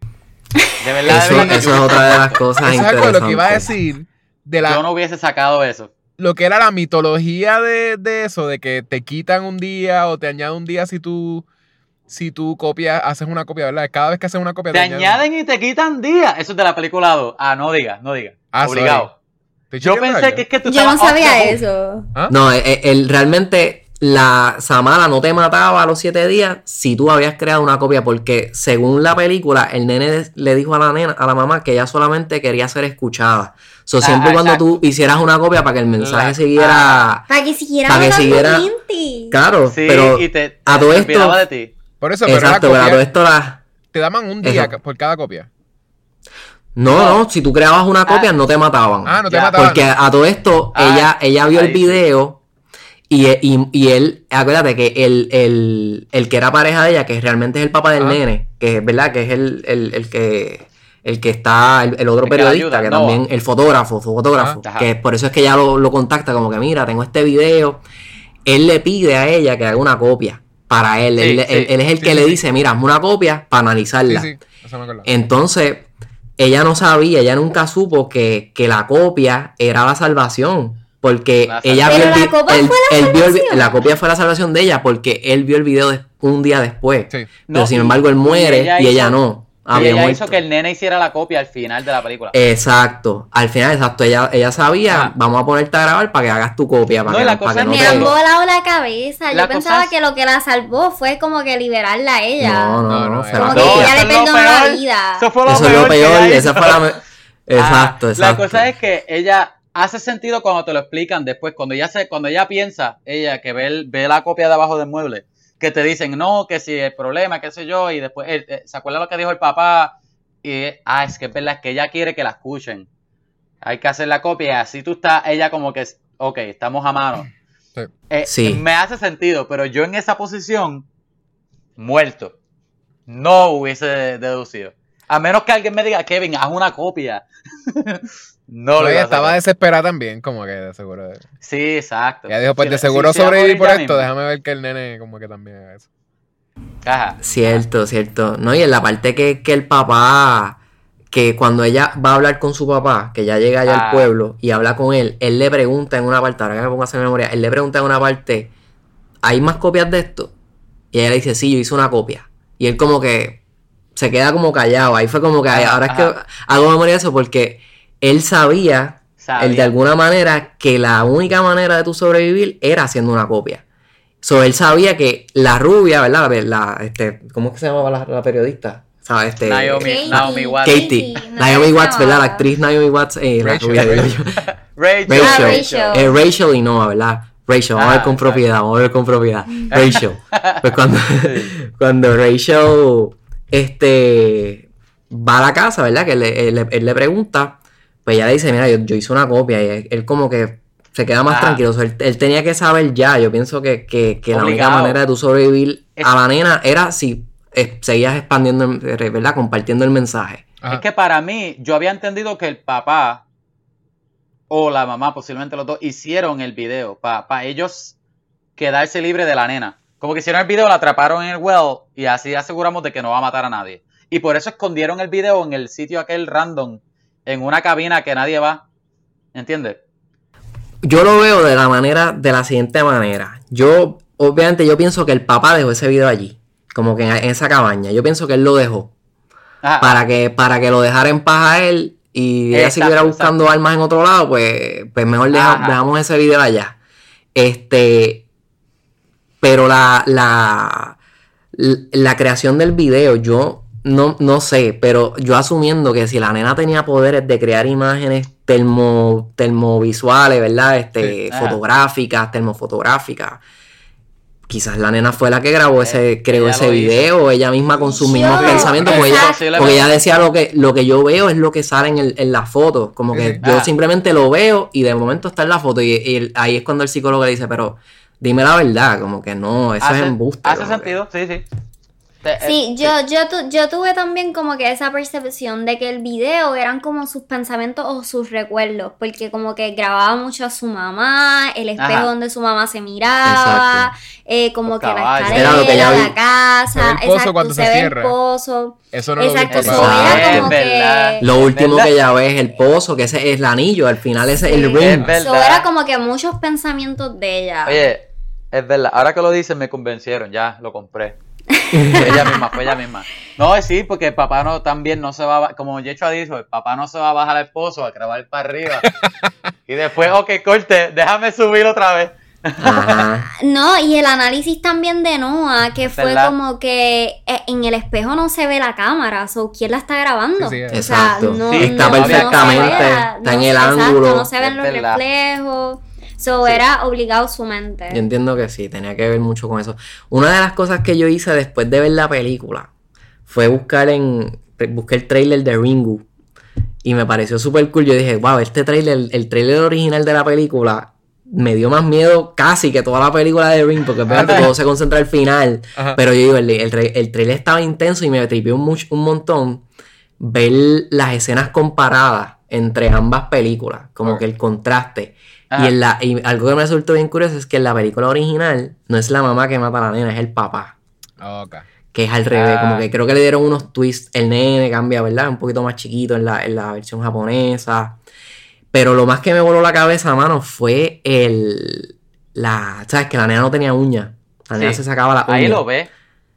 De verdad, de Eso, verdad eso es otra de las cosas Eso es algo de lo que iba a interesantes. decir de la, Yo no hubiese sacado eso. lo que era la mitología de, de eso, de que te quitan un día o te añaden un día si tú, si tú copias, haces una copia, ¿verdad? Cada vez que haces una copia Te añaden y te quitan días. Eso es de la película 2. Ah, no digas, no digas. Ah, Obligado. ¿Estoy Yo pensé que es que tú Yo no sabía eso. ¿Ah? No, él, él- realmente la Samara no te mataba a los siete días si tú habías creado una copia, porque según la película, el nene le dijo a la nena, a la mamá, que ella solamente quería ser escuchada. So, Ah, siempre y ah, cuando tú hicieras una copia para que el mensaje La- siguiera. Para que siguiera Para que siguiera-. Claro, Sí, pero y te, a te todo olvidaba esto. de ti. Por eso, pero la Exacto, pero a copia- todo esto la. te daban un día por cada copia. No, No. no, si tú creabas una copia, Ah. no te mataban. Ah, no te Ya, mataban. Porque a todo esto, Ah, ella, ella vio ahí el video y, y, y él, acuérdate que el, el, el que era pareja de ella, que realmente es el papá del Ajá. nene, que es verdad, que es el, el, el que el que está, el, el otro la periodista, ayuda, que también, el fotógrafo, su fotógrafo, que por eso es que ella lo, lo contacta como que mira, tengo este video, él le pide a ella que haga una copia para él, Sí, él, sí. él- él es el Sí, que sí, le sí. dice, mira, hazme una copia para analizarla. sí, eso me acuerdo. Entonces, ella no sabía, ella nunca supo que, que la copia era la salvación. Porque La ella vio el la copia él- la él vio el vi- salvación. la copia fue la salvación de ella porque él vio el video un día después. Sí. Pero No, sin embargo, él muere y ella ella, hizo- no. y Había ella muerto. hizo que el nene hiciera la copia al final de la película. Exacto. Al final, exacto. Ella, ella sabía, vamos a ponerte a grabar para que hagas tu copia. Para No, que, la para cosa que es no Me han volado la cabeza. La Yo pensaba es- que lo que la salvó fue como que liberarla a ella. No, no, No, no. fue Como que ella eso le perdonó la peor. vida. Eso fue lo Eso es lo peor. peor. Esa fue la. Exacto, Ah, exacto. La cosa es que ella hace sentido cuando te lo explican después, cuando ella se, cuando ella piensa, ella que ve, el- ve la copia de abajo del mueble, que te dicen, no, que si el problema, qué sé yo, y después eh, eh, se acuerda lo que dijo el papá, y ah, es que es verdad, es que ella quiere que la escuchen. Hay que hacer la copia, y así tú estás, ella como que, ok, estamos a mano. Sí. Eh, Sí. Me hace sentido, pero yo en esa posición, muerto, no hubiese deducido. A menos que alguien me diga, Kevin, haz una copia. no lo ella estaba desesperada también, como que de seguro. Sí, exacto. Ella dijo, pues Si- de seguro si morir por esto, mismo. déjame ver que el nene como que también haga eso. Ajá. Cierto, cierto. No, y en la parte que, que el papá, que cuando ella va a hablar con su papá, que ya llega allá Ah. al pueblo y habla con él, él le pregunta en una parte, ahora que me pongo a hacer memoria, él le pregunta en una parte, ¿hay más copias de esto? Y ella le dice, sí, yo hice una copia. Y él como que se queda como callado. Ahí fue como que, Ajá, ahora es que ajá. hago memoria de eso porque él sabía, Sabía. él de alguna manera, que la única manera de tu sobrevivir era haciendo una copia. So, él sabía que la rubia, ¿verdad? La, la- este, ¿Cómo es que se llamaba la, la periodista? ¿Sabes? Este, Naomi- Katie. Naomi Watts. Katie. Katie, Naomi no, Watts, ¿verdad? La no. actriz Naomi Watts, eh, la Rachel. rubia, digo yo. Rachel. Rachel. Ah, Rachel. Eh, Rachel y Noah, ¿verdad? Rachel, vamos a ver Ah, con exacto. propiedad, vamos a ver con propiedad. Rachel. Pues cuando, cuando Rachel este, va a la casa, ¿verdad? Que le- él, él le pregunta, pues ella le dice, mira, yo, yo hice una copia y él, él como que se queda más Ajá. tranquilo. O sea, él, él tenía que saber ya, yo pienso que, que- que la única manera de tú sobrevivir Es- a la nena era si eh, seguías expandiendo, ¿verdad? Compartiendo el mensaje. Ajá. Es que para mí, yo había entendido que el papá o la mamá, posiblemente los dos, hicieron el video para ellos quedarse libre de la nena. Como que hicieron el video, la atraparon en el well y así aseguramos de que no va a matar a nadie. Y por eso escondieron el video en el sitio aquel random, en una cabina que nadie va. ¿Entiendes? Yo lo veo de la manera, de la siguiente manera. Yo, obviamente, yo pienso que el papá dejó ese video allí, como que en, en esa cabaña. Yo pienso que él lo dejó Ajá. para que, para que lo dejara en paz a él y ella siguiera buscando armas en otro lado, pues, pues mejor deja- dejamos ese video allá. Este, pero la, la, la creación del video, yo no, no sé, pero yo asumiendo que si la nena tenía poderes de crear imágenes termo, termovisuales, ¿verdad? Este, Sí, fotográficas, termofotográficas. Quizás la nena fue la que grabó ese, creó ella ese hizo. video, ella misma con sus mismos pensamientos, porque ella, porque ella decía lo que, lo que yo veo es lo que sale en, el, en la foto. Como que Sí. yo Ah. simplemente lo veo y de momento está en la foto. Y, y el- ahí es cuando el psicólogo le dice, pero dime la verdad, como que no, eso es hace, embuste. hace que- sentido, sí, sí. Te- Sí, eh, yo, yo, tu- yo tuve también como que esa percepción de que el video eran como sus pensamientos o sus recuerdos, porque como que grababa mucho a su mamá, el espejo Ajá. donde su mamá se miraba, eh, como Los que la escalera, Era lo que la casa, Se ve el pozo exacto, cuando se se ve el cierra. pozo, Eso no exacto, lo era Ah, como es verdad. que... Lo último que ella ve es el pozo, que ese es el anillo, al final ese es el ring. Es. Eso era como que muchos pensamientos de ella. Oye, es verdad, ahora que lo dicen me convencieron, ya lo compré. Fue ella misma, fue ella misma. No, sí, porque el papá no también no se va a, como Yecho ha dicho, el papá no se va a bajar al esposo a grabar para arriba. Y después, ok, corte, déjame subir otra vez. Ajá. No, y el análisis también de Noah, que fue como que eh, en el espejo no se ve la cámara, o ¿quién la está grabando? Sí, sí, o sea, exacto. no, Sí, está no- no se perfectamente, está en el exacto, ángulo. no se ven Es los reflejos. So, Sí. era obligado su mente. Yo entiendo que sí, tenía que ver mucho con eso. Una de las cosas que yo hice después de ver la película fue buscar en busqué el trailer de Ringu y me pareció súper cool. Yo dije, wow, este trailer, el trailer original de la película me dio más miedo casi que toda la película de Ring, porque obviamente todo se concentra al final. Ajá. Pero yo digo, el, el, tra- el trailer estaba intenso y me tripió un, un montón ver las escenas comparadas entre ambas películas, como que el contraste. Ajá. Y, en la, y algo que me resultó bien curioso es que en la película original no es la mamá que mata a la nena, es el papá. Ok. Que es al revés, Ah. como que creo que le dieron unos twists. El nene cambia, ¿verdad? Un poquito más chiquito en la, en la versión japonesa. Pero lo más que me voló la cabeza, mano, fue el. La. ¿Sabes? Que la nena no tenía uña. La nena Sí. se sacaba la uña. Ahí lo ve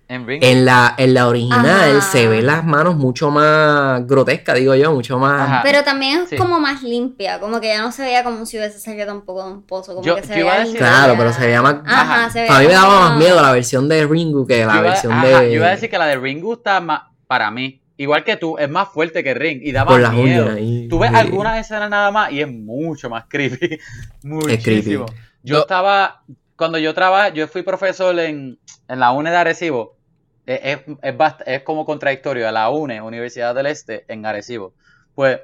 en Ring. En la, en la original Ajá. se ven las manos mucho más grotescas, digo yo, mucho más. Ajá. Pero también es Sí. como más limpia, como que ya no se veía como si hubiese salido tampoco de un pozo, como Yo- que se yo iba a veía decir-. Claro, pero se veía más. Ajá, Ajá. se veía A mí me daba más miedo la versión de Ringu que la yo, iba, versión ajá, de. yo iba a decir que la de Ringu está más, para mí, igual que tú, es más fuerte que Ring y da Por más las miedo. y- Tú ves algunas escenas nada más y es mucho más creepy. Muchísimo. Yo No. estaba, cuando yo trabajé, yo fui profesor en, en la UNE de Arecibo. Es, es, es como contradictorio a la UNE, Universidad del Este, en Arecibo. Pues,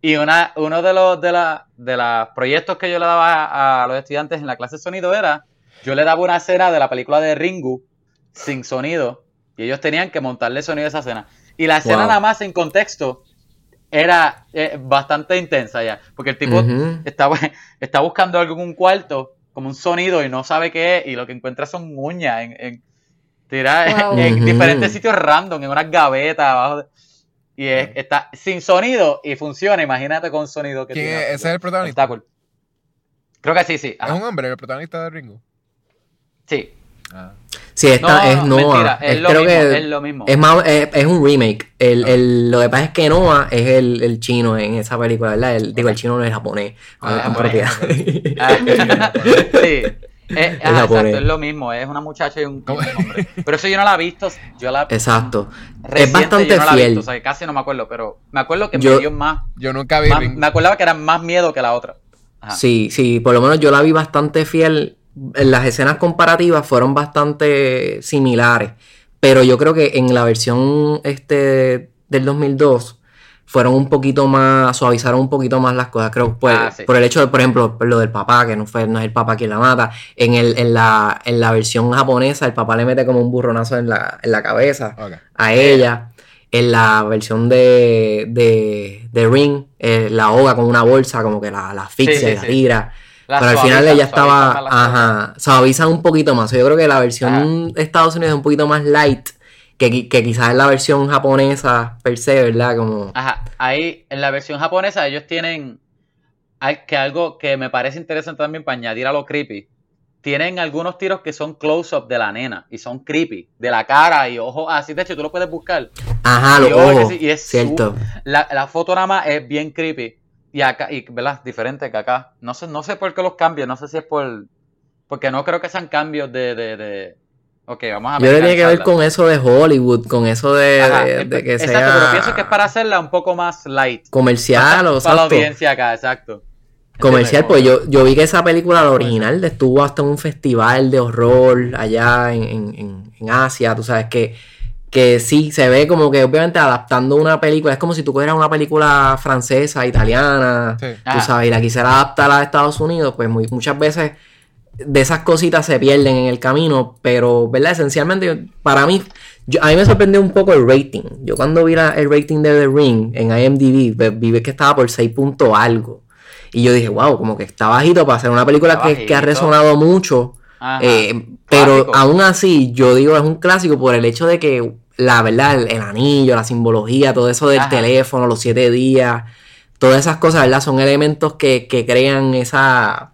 y una, uno de los de, la, de los proyectos que yo le daba a, a los estudiantes en la clase de sonido era, yo le daba una escena de la película de Ringu sin sonido y ellos tenían que montarle sonido a esa escena. Y la escena Wow. nada más en contexto era eh, bastante intensa ya, porque el tipo Ujú. está, bu- está buscando algo en un cuarto, como un sonido, y no sabe qué es, y lo que encuentra son uñas en, en, tira- Wow. en diferentes sitios random, en unas gavetas abajo. de- y es- está sin sonido y funciona, imagínate con sonido que ¿Quién tiene. es? ¿Ese es el protagonista? Cool. Creo que sí, sí. ¿Es un hombre el protagonista de Ringo? Sí. Ah. Sí, esta No, es no, Noah. mentira, es Es- lo creo mismo, que es lo mismo. Es, más, es, es un remake. El, Ah. el- lo que pasa es que Noah es el, el chino en esa película, ¿verdad? El, digo, el chino no es japonés. Ah, con japonés. propiedad. Ah, sí. Eh, ajá, japonés. exacto, es lo mismo, es una muchacha y un, y ¿Cómo? un hombre. Pero eso yo no la he visto, yo la Exacto. reciente, bastante yo no la fiel. visto, o sea, que casi no me acuerdo, pero me acuerdo que Yo- me dio más, Yo nunca vi más- me acordaba que era más miedo que la otra. Ajá. Sí, sí, por lo menos yo la vi bastante fiel. Las escenas comparativas fueron bastante similares. Pero yo creo que en la versión este del 2002 fueron un poquito más, suavizaron un poquito más las cosas. Creo por, Ah, sí. por el hecho de, por ejemplo, lo del papá, que no fue, no es el papá quien la mata. En el, en la, en la versión japonesa, el papá le mete como un burronazo en la, en la cabeza a ella. En la versión de, de, de Ring, eh, la ahoga con una bolsa, como que la, la asfixia Sí, sí, y la sí. tira. La Pero al final ella estaba, ajá, suavizan un poquito más. Yo creo que la versión de Estados Unidos es un poquito más light que, que quizás la versión japonesa per se, ¿verdad? Como, Ajá, ahí en la versión japonesa ellos tienen que algo que me parece interesante también para añadir a lo creepy. Tienen algunos tiros que son close-up de la nena y son creepy, de la cara y ojos así. De hecho, tú lo puedes buscar. ajá, los ojos, sí, y es cierto. La, la foto nada más es bien creepy. Y acá, y, ¿verdad? Diferente que acá. No sé, no sé por qué los cambios, no sé si es por. Porque no creo que sean cambios de. de, de... Ok, vamos a Yo creo que tiene que ver con eso de Hollywood, con eso de, Ajá, de- de que exacto, sea pero pienso que es para hacerla un poco más light. comercial o para la exacto. audiencia acá, exacto. Comercial, pues yo, yo vi que esa película, la original, estuvo hasta en un festival de horror allá en, en- en- en Asia, tú sabes que, que sí, se ve como que obviamente adaptando una película, es como si tú cogieras una película francesa, italiana, Sí. tú sabes, y la quisieras adaptar a Estados Unidos, pues muy- muchas veces de esas cositas se pierden en el camino, pero, ¿verdad? Esencialmente, para mí, yo- a mí me sorprendió un poco el rating. Yo cuando vi la- el rating de The Ring en IMDb, vi que estaba por 6 punto algo. Y yo dije, wow, como que está bajito para hacer una película que, que ha resonado mucho. Eh, pero Clásico. aún así, yo digo, es un clásico por el hecho de que la verdad, el, el anillo, la simbología, todo eso del Ajá. teléfono, los siete días, todas esas cosas, ¿verdad? Son elementos que, que crean esa,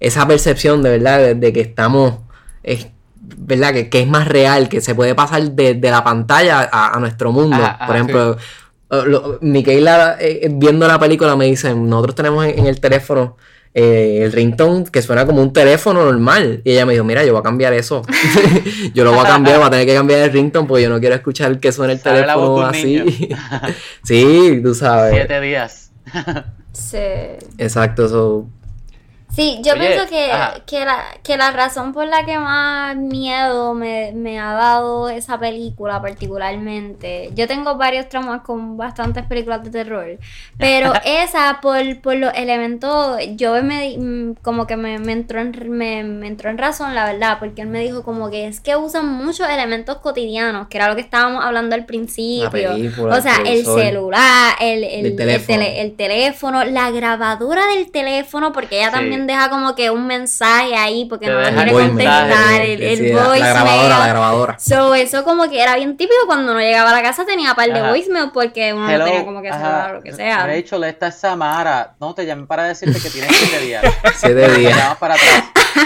esa percepción de verdad, de, de que estamos, eh, ¿verdad? Que, que es más real, que se puede pasar de, de la pantalla a, a nuestro mundo. Ajá, ajá, Por ejemplo, eh, lo- Micaela, eh, viendo la película, me dice, nosotros tenemos en, en el teléfono eh, el ringtone que suena como un teléfono normal. Y ella me dijo, mira, yo voy a cambiar eso. yo lo voy a cambiar, voy a tener que cambiar el ringtone porque yo no quiero escuchar que suene el Sabe teléfono así. sí, tú sabes. Siete días. Sí. Exacto, eso. Sí, yo Oye, pienso que, que, la, que la razón por la que más miedo me, me ha dado esa película particularmente, yo tengo varios traumas con bastantes películas de terror, pero esa por, por los elementos, yo me mm, como que me, me entró en, me, me entró en razón, la verdad, porque él me dijo como que es que usan muchos elementos cotidianos, que era lo que estábamos hablando al principio. película, o sea, el celular, el, el, El el teléfono. tele- el teléfono, la grabadora del teléfono, porque ella Sí. también deja como que un mensaje ahí, porque Te no quiere contestar, el, el voicemail. la grabadora, la grabadora. So, eso como que era bien típico cuando uno llegaba a la casa tenía par de Ajá. voicemail porque uno no Hello, tenía como que o lo que sea. Rachel, esta es Samara. No, te llamé para decirte que tienes siete días. Siete Te días. llamas para atrás.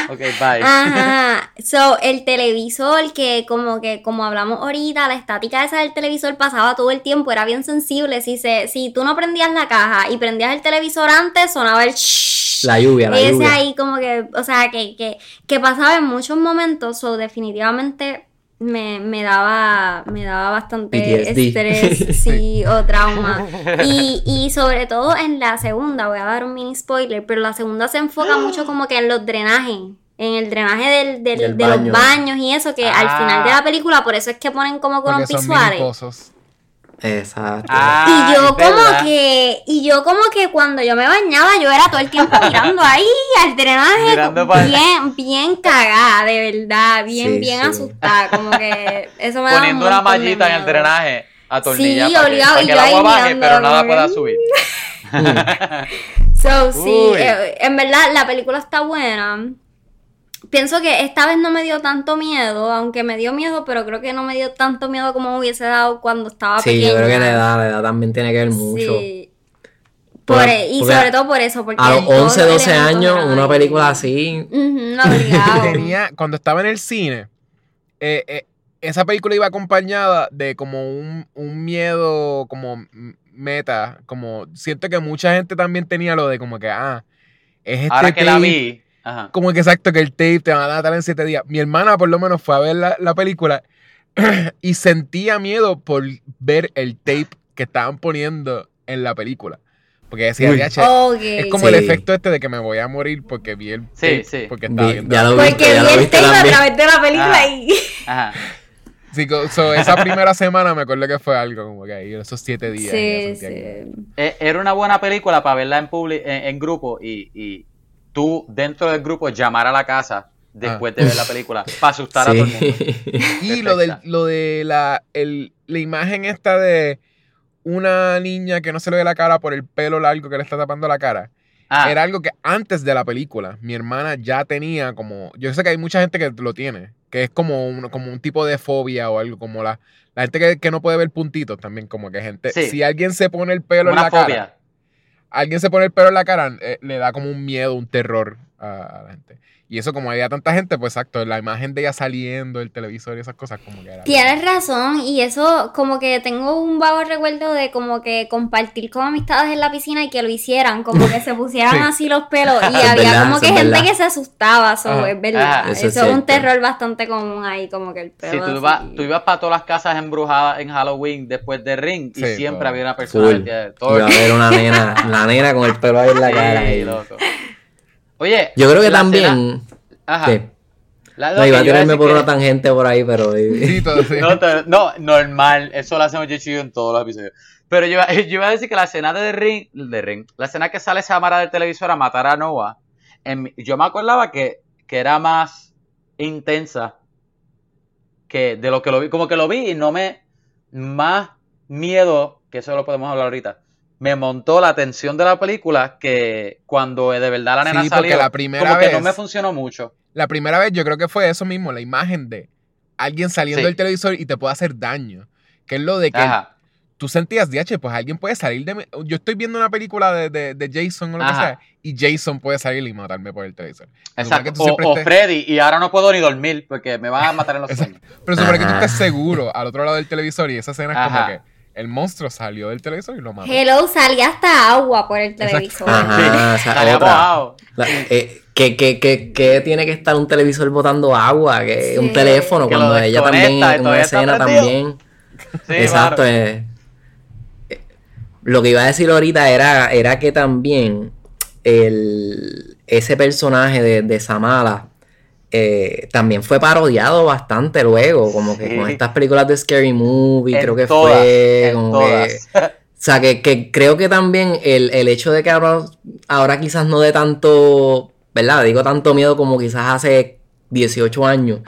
Ok, bye. Ajá. So, el televisor que como que como hablamos ahorita, la estática esa del televisor pasaba todo el tiempo, era bien sensible. Si se si tú no prendías la caja y prendías el televisor antes, sonaba el shhh. La lluvia, la Ese lluvia. ahí como que, o sea, que, que, que pasaba en muchos momentos, so definitivamente me, me daba me daba bastante PTSD. estrés, sí, o trauma. Y, y sobre todo en la segunda, voy a dar un mini spoiler, pero la segunda se enfoca mucho como que en los drenajes. En el drenaje del, del- Del de los baño. baños y eso, que al Ah. final de la película, por eso es que ponen como con son visuales. Exacto. Ah, Y yo como verdad. que, y yo como que cuando yo me bañaba, yo era todo el tiempo mirando ahí al drenaje, bien, bien cagada, de verdad, bien, Sí, bien sí. asustada, como que eso me da un Poniendo una mallita en el drenaje. Atornillada Sí, para que, obligado, para y que yo el agua baje, mirando, pero nada pueda subir. So, sí, Uy. eh, en verdad la película está buena. Pienso que esta vez no me dio tanto miedo, aunque me dio miedo, pero creo que no me dio tanto miedo como me hubiese dado cuando estaba Sí, pequeña. yo creo que la edad, la edad también tiene que ver mucho. Sí. Por, Por- e- y sobre todo por eso, porque A los todos 11, los 12 elementos años, una película así. Obligado. Tenía, cuando estaba en el cine, eh, eh, esa película iba acompañada de como un, un miedo como meta, como siento que mucha gente también tenía lo de como que, ah, es este Ahora que la vi. Ajá. como que exacto, que el tape te van a dar en siete días. Mi hermana por lo menos fue a ver la, la película y sentía miedo por ver el tape que estaban poniendo en la película. Porque decía, Uy. "Diache, Ok. es como Sí. el efecto este de que me voy a morir porque vi el Sí, tape, sí. porque estaba Vi- viendo ya la lo Porque ya vi el tape a través de la película Ah. y... Ajá. Sí, so, esa primera semana me acuerdo que fue algo como que ahí, esos siete días. Sí, que- sí. Eh, Era una buena película para verla en, publi- en, en grupo y, y tú dentro del grupo llamar a la casa después de ver la película para asustar a todo el mundo. Y lo, del, Perfecta. lo de la, el- la imagen esta de una niña que no se le ve la cara por el pelo largo que le está tapando la cara. Ah, Era algo que antes de la película mi hermana ya tenía como... Yo sé que hay mucha gente que lo tiene, que es como un, como un tipo de fobia o algo como la... La gente que, que no puede ver puntitos también, como que gente... Sí. Si alguien se pone el pelo en la cara... alguien se pone el pelo en la cara, eh, le da como un miedo, un terror a, a la gente. Y eso, como había tanta gente, pues exacto, la imagen de ella saliendo del televisor y esas cosas, como que era. Tienes razón, y eso como que tengo un vago recuerdo de como que compartir con amistades en la piscina y que lo hicieran, como que se pusieran Sí. así los pelos y Es había verdad, como que gente verdad. que se asustaba, so, Ajá. es verdad. Ah, eso, eso es un terror bastante común ahí, como que el pelo tú, así. ibas, tú ibas para todas las casas embrujadas en Halloween después de Ring y Sí, siempre todo. había una persona Full. vestida de Iba a ver una nena, la nena con el pelo ahí en la Sí, cara. y- loco. Oye, Yo creo que la también. escena- Ajá. No, iba a tirarme por que- una tangente por ahí, pero. Sí, todo, sí. No, normal. Eso lo hacemos yo chido en todos los episodios. Pero yo, iba- yo iba a decir que la escena de Ring, de Ring, la escena que sale Samara del televisor a matar a Noah, en yo me acordaba que, que era más intensa que de lo que lo vi. Como que lo vi y no me. Más miedo, que eso lo podemos hablar ahorita. Me montó la tensión de la película que cuando de verdad la nena Sí, porque salió. la primera como que no vez- me funcionó mucho. La primera vez yo creo que fue eso mismo, la imagen de alguien saliendo Sí. del televisor y te puede hacer daño. Que es lo de que Ajá. tú sentías, DH, pues alguien puede salir de mi... Yo estoy viendo una película de, de, de Jason o lo que sea, y Jason puede salir y matarme por el televisor. Exacto. que O, siempre o estés- Freddy, y ahora no puedo ni dormir porque me van a matar en los sueños. Pero supone que tú estés seguro al otro lado del televisor y esa escena es como que el monstruo salió del televisor y lo mató. Hello, salía hasta agua por el televisor. Ajá, otra. mojado. La- eh, que, que, que, que tiene que estar un televisor botando agua, que Sí. un teléfono, Que cuando ella también, una escena también. Sí, Exacto. claro. eh, eh, lo que iba a decir ahorita era, era que también el, ese personaje de, de Samala eh, también fue parodiado bastante luego, como que Sí. con estas películas de Scary Movie, En creo que todas, fue, como que... O sea, que, que creo que también el, el hecho de que ahora, ahora quizás no de tanto, ¿verdad? Digo tanto miedo como quizás hace 18 años.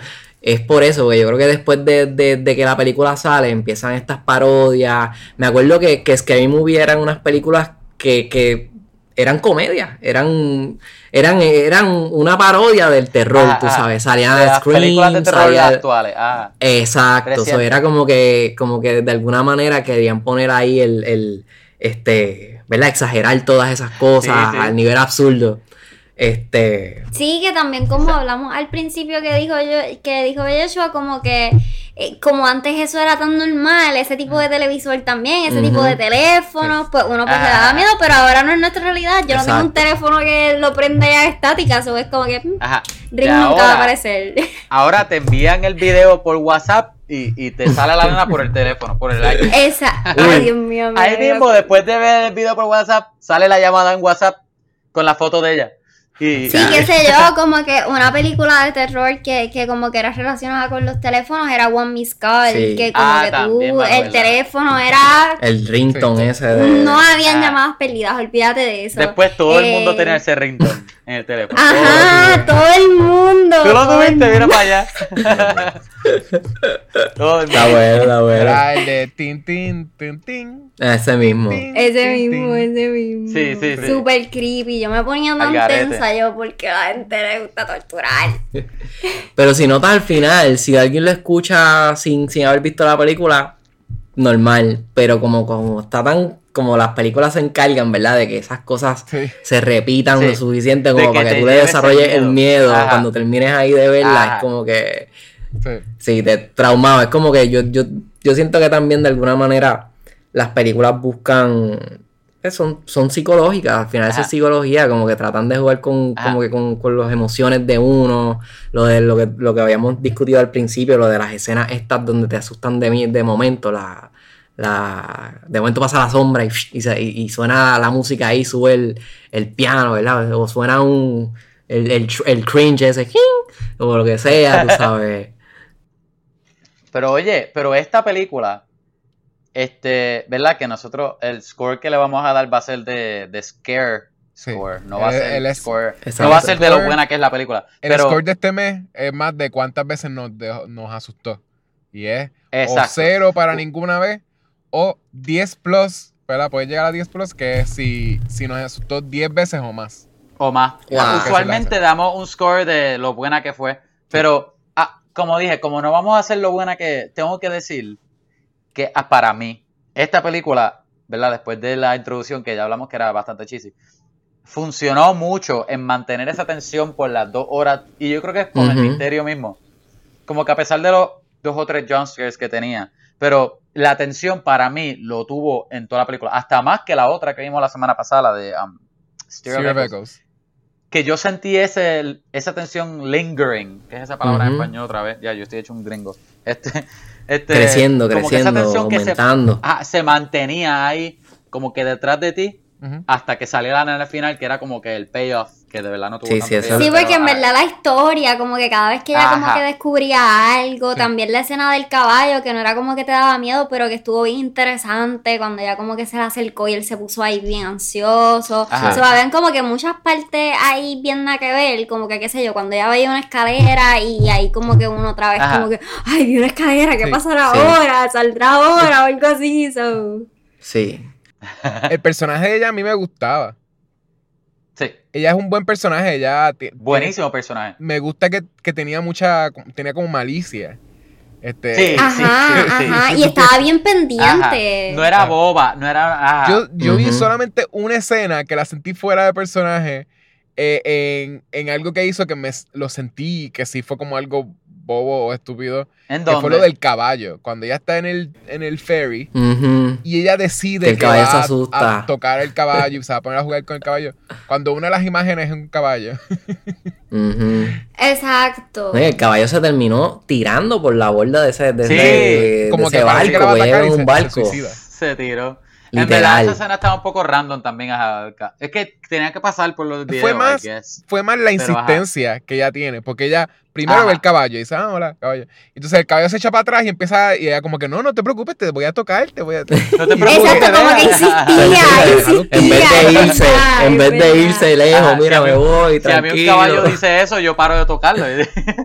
Es por eso, que yo creo que después de, de- de que la película sale, empiezan estas parodias. Me acuerdo que, que Scary Movie eran unas películas que, que eran comedias, eran, eran, eran una parodia del terror, Ah, tú sabes. Salían De las Scream, películas de terror salía- actuales. Ah, Exacto, eso Reciente. era como que, como que de alguna manera querían poner ahí el, el este, ¿verdad? Exagerar todas esas cosas Sí, sí. al nivel absurdo. Este, Sí, que también como hablamos al principio que dijo yo, que dijo Joshua, como que eh, como antes eso era tan normal, ese tipo de televisor también, ese tipo de teléfonos, pues uno pues le Ah. daba miedo, pero ahora no es nuestra realidad. Yo no tengo un teléfono que lo prenda ya estática, eso es como que mm, ajá. Ring Y nunca va a ahora, aparecer. ahora te envían el video por WhatsApp y, y te sale la nena por el teléfono, por el iPad. Esa, ay Dios mío. Ahí mismo, después de ver el video por WhatsApp, sale la llamada en WhatsApp con la foto de ella. Y, Sí, qué sé yo, como que una película de terror que, que como que era relacionada con los teléfonos era One Miss Call, Sí. que como Ah, que tú, el teléfono era... el ringtone Sí. ese de... No habían Ah. llamadas perdidas, olvídate de eso. después todo el mundo Eh, tenía ese ringtone en el teléfono. Ajá, todo el mundo. Tú lo tuviste, mira para allá. todo el Está mundo. bueno, está bueno. El de tin, tin, tin, tin. Ese mismo. tin, Ese tin, mismo, tin. ese mismo. Sí, sí, sí. Súper creepy. Yo me ponía tan tensa yo porque a la gente le gusta torturar. Pero si notas al final, si alguien lo escucha sin, sin haber visto la película, normal. Pero como, como está tan. Como las películas se encargan, ¿verdad? De que esas cosas Sí. se repitan Sí. lo suficiente como que para que tú le desarrolles el miedo. Ajá. Cuando termines ahí de verla, Ajá. es como que. Sí. Sí, te traumado. Es como que yo, yo, yo siento que también de alguna manera las películas buscan. eh, Son, son psicológicas, al final eso Ajá. es psicología, como que tratan de jugar con, como que con, con las emociones de uno, lo de lo que, lo que habíamos discutido al principio, lo de las escenas estas donde te asustan de mí de momento, la, la, de momento pasa la sombra y, y, se- y- y suena la música ahí, sube el, el piano, ¿verdad? O suena un el, el, cringe ese, o lo que sea, tú sabes. Pero oye, pero esta película, este, ¿verdad? Que nosotros, el score que le vamos a dar va a ser de, de Scare Sí. Score, no va a El- ser el es- score, no va a ser de lo buena que es la película. El Pero, score de este mes es más de cuántas veces nos, nos asustó. Y es o cero para ninguna vez o 10 plus, ¿verdad? Puede llegar a 10 plus, que es si, si nos asustó 10 veces o más. O más. Wow. Usualmente damos un score de lo buena que fue. Pero, ah, como dije, como no vamos a hacer lo buena que. Tengo que decir que ah, para mí, esta película, ¿verdad? Después de la introducción, que ya hablamos que era bastante cheesy, funcionó mucho en mantener esa tensión por las dos horas. Y yo creo que es con el Ujú. misterio mismo. Como que a pesar de los dos o tres jumpscares que tenía. Pero la tensión para mí lo tuvo en toda la película. Hasta más que la otra que vimos la semana pasada, la de um, Echoes Echoes. que yo sentí ese, esa tensión lingering, que es esa palabra en Ujú. español otra vez, ya yo estoy hecho un gringo. Este, este, creciendo, como que esa creciendo, tensión que se, aumentando. ah, se mantenía ahí, como que detrás de ti, Ujú. hasta que saliera en el final, que era como que el payoff, que de verdad no tuvo Sí, tanto sí, eso- Sí, porque en ah, verdad la historia, como que cada vez que ella como que descubría algo, Sí. también la escena del caballo, que no era como que te daba miedo, pero que estuvo bien interesante cuando ella como que se le acercó y él se puso ahí bien ansioso. Ajá. O sea, habían como que muchas partes ahí bien nada que ver, como que qué sé yo, cuando ella veía una escalera y ahí como que uno otra vez Ajá. como que, ay, vi una escalera, ¿qué Sí, pasará sí. ahora? ¿Saldrá ahora? O algo así, so. Sí. El personaje de ella a mí me gustaba. Sí, Ella es un buen personaje, ella buenísimo personaje. me gusta que, que tenía mucha, tenía como malicia. Este, Sí, Ajá, sí, sí. ajá. Y estaba bien Ajá. pendiente. No era boba, no era. ajá. Yo, yo vi solamente una escena que la sentí fuera de personaje eh, en, en algo que hizo que me lo sentí que sí fue como algo bobo o estúpido. ¿En Que dónde? fue lo del caballo. Cuando ella está en el, en el ferry y ella decide Que el que va se a- asusta. a, tocar el caballo y se va a poner a jugar con el caballo. Cuando una de las imágenes es un caballo. Exacto. No, el caballo se terminó tirando por la borda de ese, de Sí, ese, de como ese que que la barco, era y un se- se barco. suicida. Se tiró. En verdad, Literal. esa escena estaba un poco random también. Ajá. Es que tenía que pasar por los videos, Fue más- I guess. Fue más la Pero, insistencia que ella tiene, porque ella primero Ajá. ve el caballo y dice, ah, hola, caballo. Entonces el caballo se echa para atrás y empieza, y ella como que, no, no te preocupes, te voy a tocar, te voy a... No te Exacto, preocupes, como que insistía, insistía. En vez de irse, en vez de irse lejos, Ajá, mira, si me mí- voy, Si a mí tranquilo. un caballo dice eso, yo paro de tocarlo.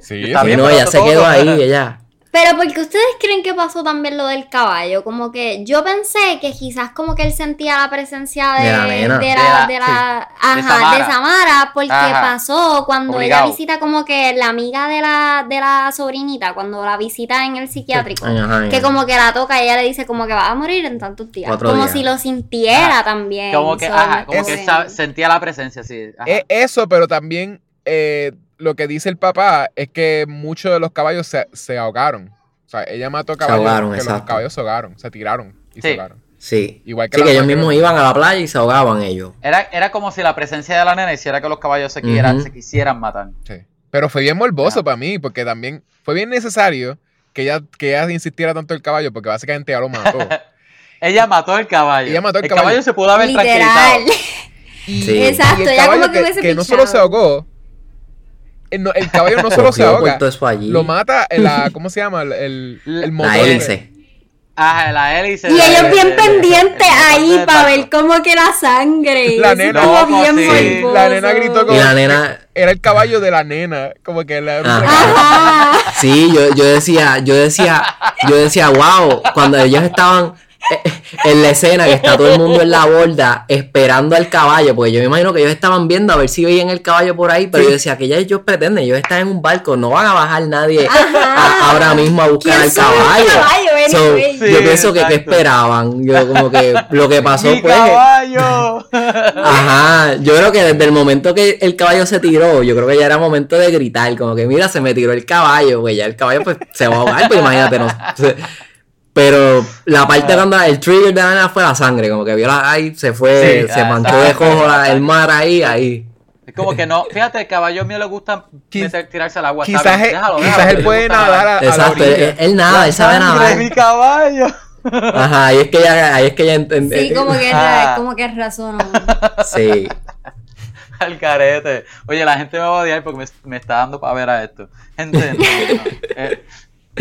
Sí, Sí, no, pero ella se quedó ahí, ella. Pero porque ustedes creen que pasó también lo del caballo, como que yo pensé que quizás como que él sentía la presencia de, De la nena. de De la, de la- sí, de ajá, Samara. de Samara, porque Ajá. pasó cuando Obligado. ella visita como que la amiga de la, de la sobrinita, cuando la visita en el psiquiátrico. Ajá, Que ajá. como que la toca y ella le dice como que va a morir en tantos días. Cuatro como días. si lo sintiera Ajá. también. Como que, So, ajá, como que sentía la presencia, sí. ajá. E- eso, pero también eh, lo que dice el papá es que muchos de los caballos se, se ahogaron. O sea, ella mató caballos ahogaron, que los exacto. caballos se ahogaron, se tiraron y se Sí. ahogaron. Sí. Igual que Sí, que ellos mismos iban a la playa y se ahogaban ellos. Era, era como si la presencia de la nena hiciera que los caballos se, quieran, Ujú. se quisieran matar. Sí. Pero fue bien morboso Ah. para mí, porque también fue bien necesario que ella, que ella insistiera tanto el caballo, porque básicamente ya lo mató. Ella mató el caballo. Ella mató el caballo. se pudo haber Literal. tranquilizado. Y, Sí. Exacto, y el ya como caballo que hubiese que no solo se ahogó, el, no- el caballo no solo se ahoga, lo mata en la, ¿cómo se llama? El, el, el motor. La hélice. Ajá, la hélice. Y ellos de- bien pendientes el ahí para ver como que la sangre. La nena. estuvo Loco, bien sí. La nena gritó Y como- la nena, Era el caballo de la nena, como que la, Ajá. Ajá. Sí, yo, yo decía, yo decía, yo decía, wow, cuando ellos estaban en la escena que está todo el mundo en la borda esperando al caballo, porque yo me imagino que ellos estaban viendo a ver si veían el caballo por ahí, pero yo decía que ya ellos pretenden, ellos están en un barco, no van a bajar nadie a- ahora mismo a buscar ¿Quién al caballo. caballo, So, anyway? Sí, yo pienso que, ¿qué exacto. esperaban? Yo como que lo que pasó ¡Mi pues... caballo! Ajá, yo creo que desde el momento que el caballo se tiró, yo creo que ya era momento de gritar, como que mira, se me tiró el caballo, pues ya el caballo pues se va a ahogar, pues imagínate, no. se- Pero la parte cuando el trigger de la nena fue la sangre, como que vio la ahí, se fue, Sí, se ah, manchó de exacto, la- el exacto. mar ahí, ahí. Es como que no. Fíjate, el caballo mío le gusta meter- tirarse al agua. está Quizás, bien, él, déjalo, quizás déjalo, él puede nadar a, a la Exacto, él, él nada, él sabe ¡Sangre, nadar. mi caballo! Ajá, ahí es que ella, ahí es que ella ent- Sí, como que, Ah. como que razonó. Sí. Al carete. Oye, la gente me va a odiar porque me, me está dando para ver a esto. Gente, no, no. Eh,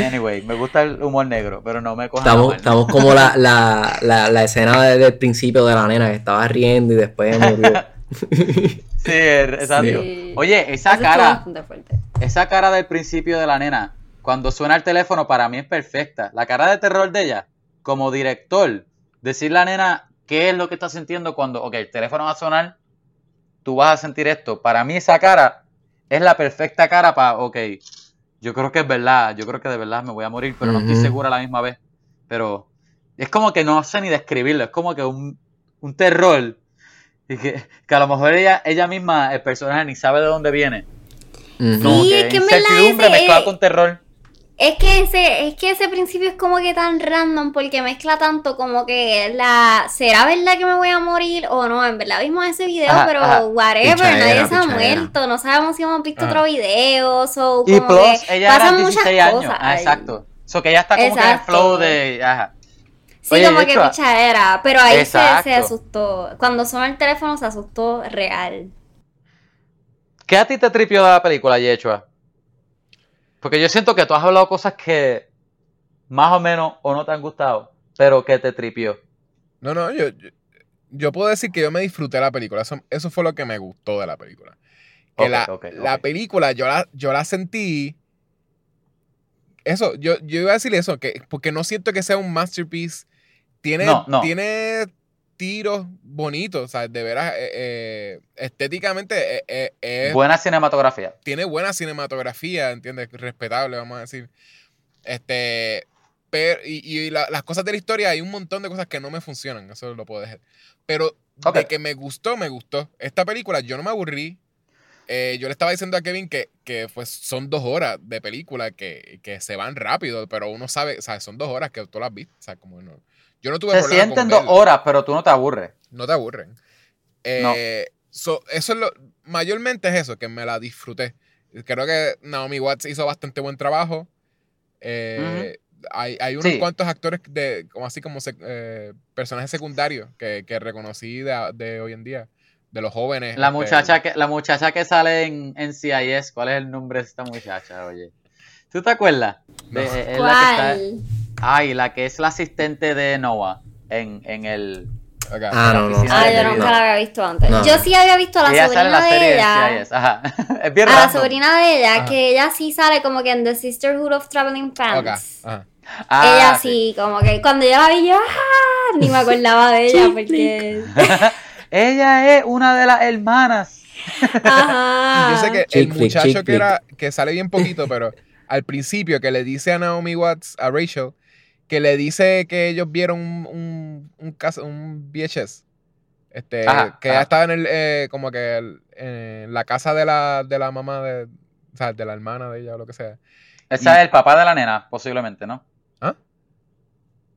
anyway, me gusta el humor negro, pero no me cojan Estamos, mal. estamos como la, la, la, la escena de- del principio de la nena que estaba riendo y después murió. Sí, er- exacto. Sí. Oye, esa Eso cara, esa cara del principio de la nena, cuando suena el teléfono, para mí es perfecta. La cara de terror de ella, como director, decirle a la nena qué es lo que está sintiendo cuando, ok, el teléfono va a sonar, tú vas a sentir esto. Para mí esa cara es la perfecta cara para, ok, yo creo que es verdad, yo creo que de verdad me voy a morir, pero no estoy segura a la misma vez. Pero es como que no sé ni describirlo, es como que un, un terror. Y que, que a lo mejor ella, ella misma, el personaje, ni sabe de dónde viene. Ujú. Como Sí, que incertidumbre ese- mezclada con terror. Es que ese, es que ese principio es como que tan random porque mezcla tanto como que la ¿será verdad que me voy a morir o no? En verdad vimos ese video, Ajá, pero ajá. whatever, Pichadera, nadie se ha muerto, no sabemos si hemos visto Ajá. otro video, so Y como plus, que ella era pasan 16 muchas años. cosas. Ah, exacto. So que ella está como que en el flow de. Ajá. Sí, Oye, como que hecho, pichadera, pero ahí se, asustó. Cuando sonó el teléfono se asustó real. ¿Qué a ti te tripió de la película, Yechua? Porque yo siento que tú has hablado cosas que más o menos o no te han gustado, pero que te tripió. No, no, yo, yo, yo puedo decir que yo me disfruté la película. Eso, eso fue lo que me gustó de la película. Que la, la película yo la, yo la sentí. Eso, yo, yo iba a decir eso, que, porque no siento que sea un masterpiece. Tiene, No, no. tiene tiros bonitos, o sea, de veras, eh, eh, estéticamente eh, eh, es- Buena cinematografía. tiene buena cinematografía, ¿entiendes? Respetable, vamos a decir. Este. Pero, y y la- las cosas de la historia, hay un montón de cosas que no me funcionan. Eso lo puedo dejar. Pero de que me gustó, me gustó. Esta película, yo no me aburrí. Eh, yo le estaba diciendo a Kevin que, que pues, son dos horas de película que, que se van rápido, pero uno sabe, o sea, son dos horas que tú las viste. O sea, como no. Yo no tuve Se problema con sienten dos verla. horas, pero tú no te aburres. No te aburren. Eh, so, eso es lo. Mayormente es eso, que me la disfruté. Creo que Naomi Watts hizo bastante buen trabajo. Eh, hay, hay unos Sí. cuantos actores de, como así como eh, personajes secundarios que, que reconocí de, de hoy en día, de los jóvenes. La este, muchacha que, la muchacha que sale en, en CIS, ¿cuál es el nombre de esta muchacha, oye? ¿Tú te acuerdas? No. De- es la que está- ¿Cuál? ay, la que es la asistente de Noah en, en el... Ah, no, no. Ah, yo nunca la había visto antes. No. Yo sí había visto a la ella la sobrina de ella. de CIS, ajá. es bien A la random. sobrina de ella, Ajá. que ella sí sale como que en The Sisterhood of Traveling Pants. ajá. Ah, ella sí, como que cuando yo la vi, yo ¡ah! ni me acordaba de ella porque. ella es una de las hermanas. Ajá. Yo sé que Chick el muchacho chick que era, que sale bien poquito, pero al principio que le dice a Naomi Watts, a Rachel, que le dice que ellos vieron un, un, un, VHS. Este, Ajá, que ajá. ella estaba en el, eh, como que el- en la casa de la, de la mamá de, o sea, de la hermana de ella o lo que sea. Ese Y- es el papá de la nena, posiblemente, ¿no? ¿Ah?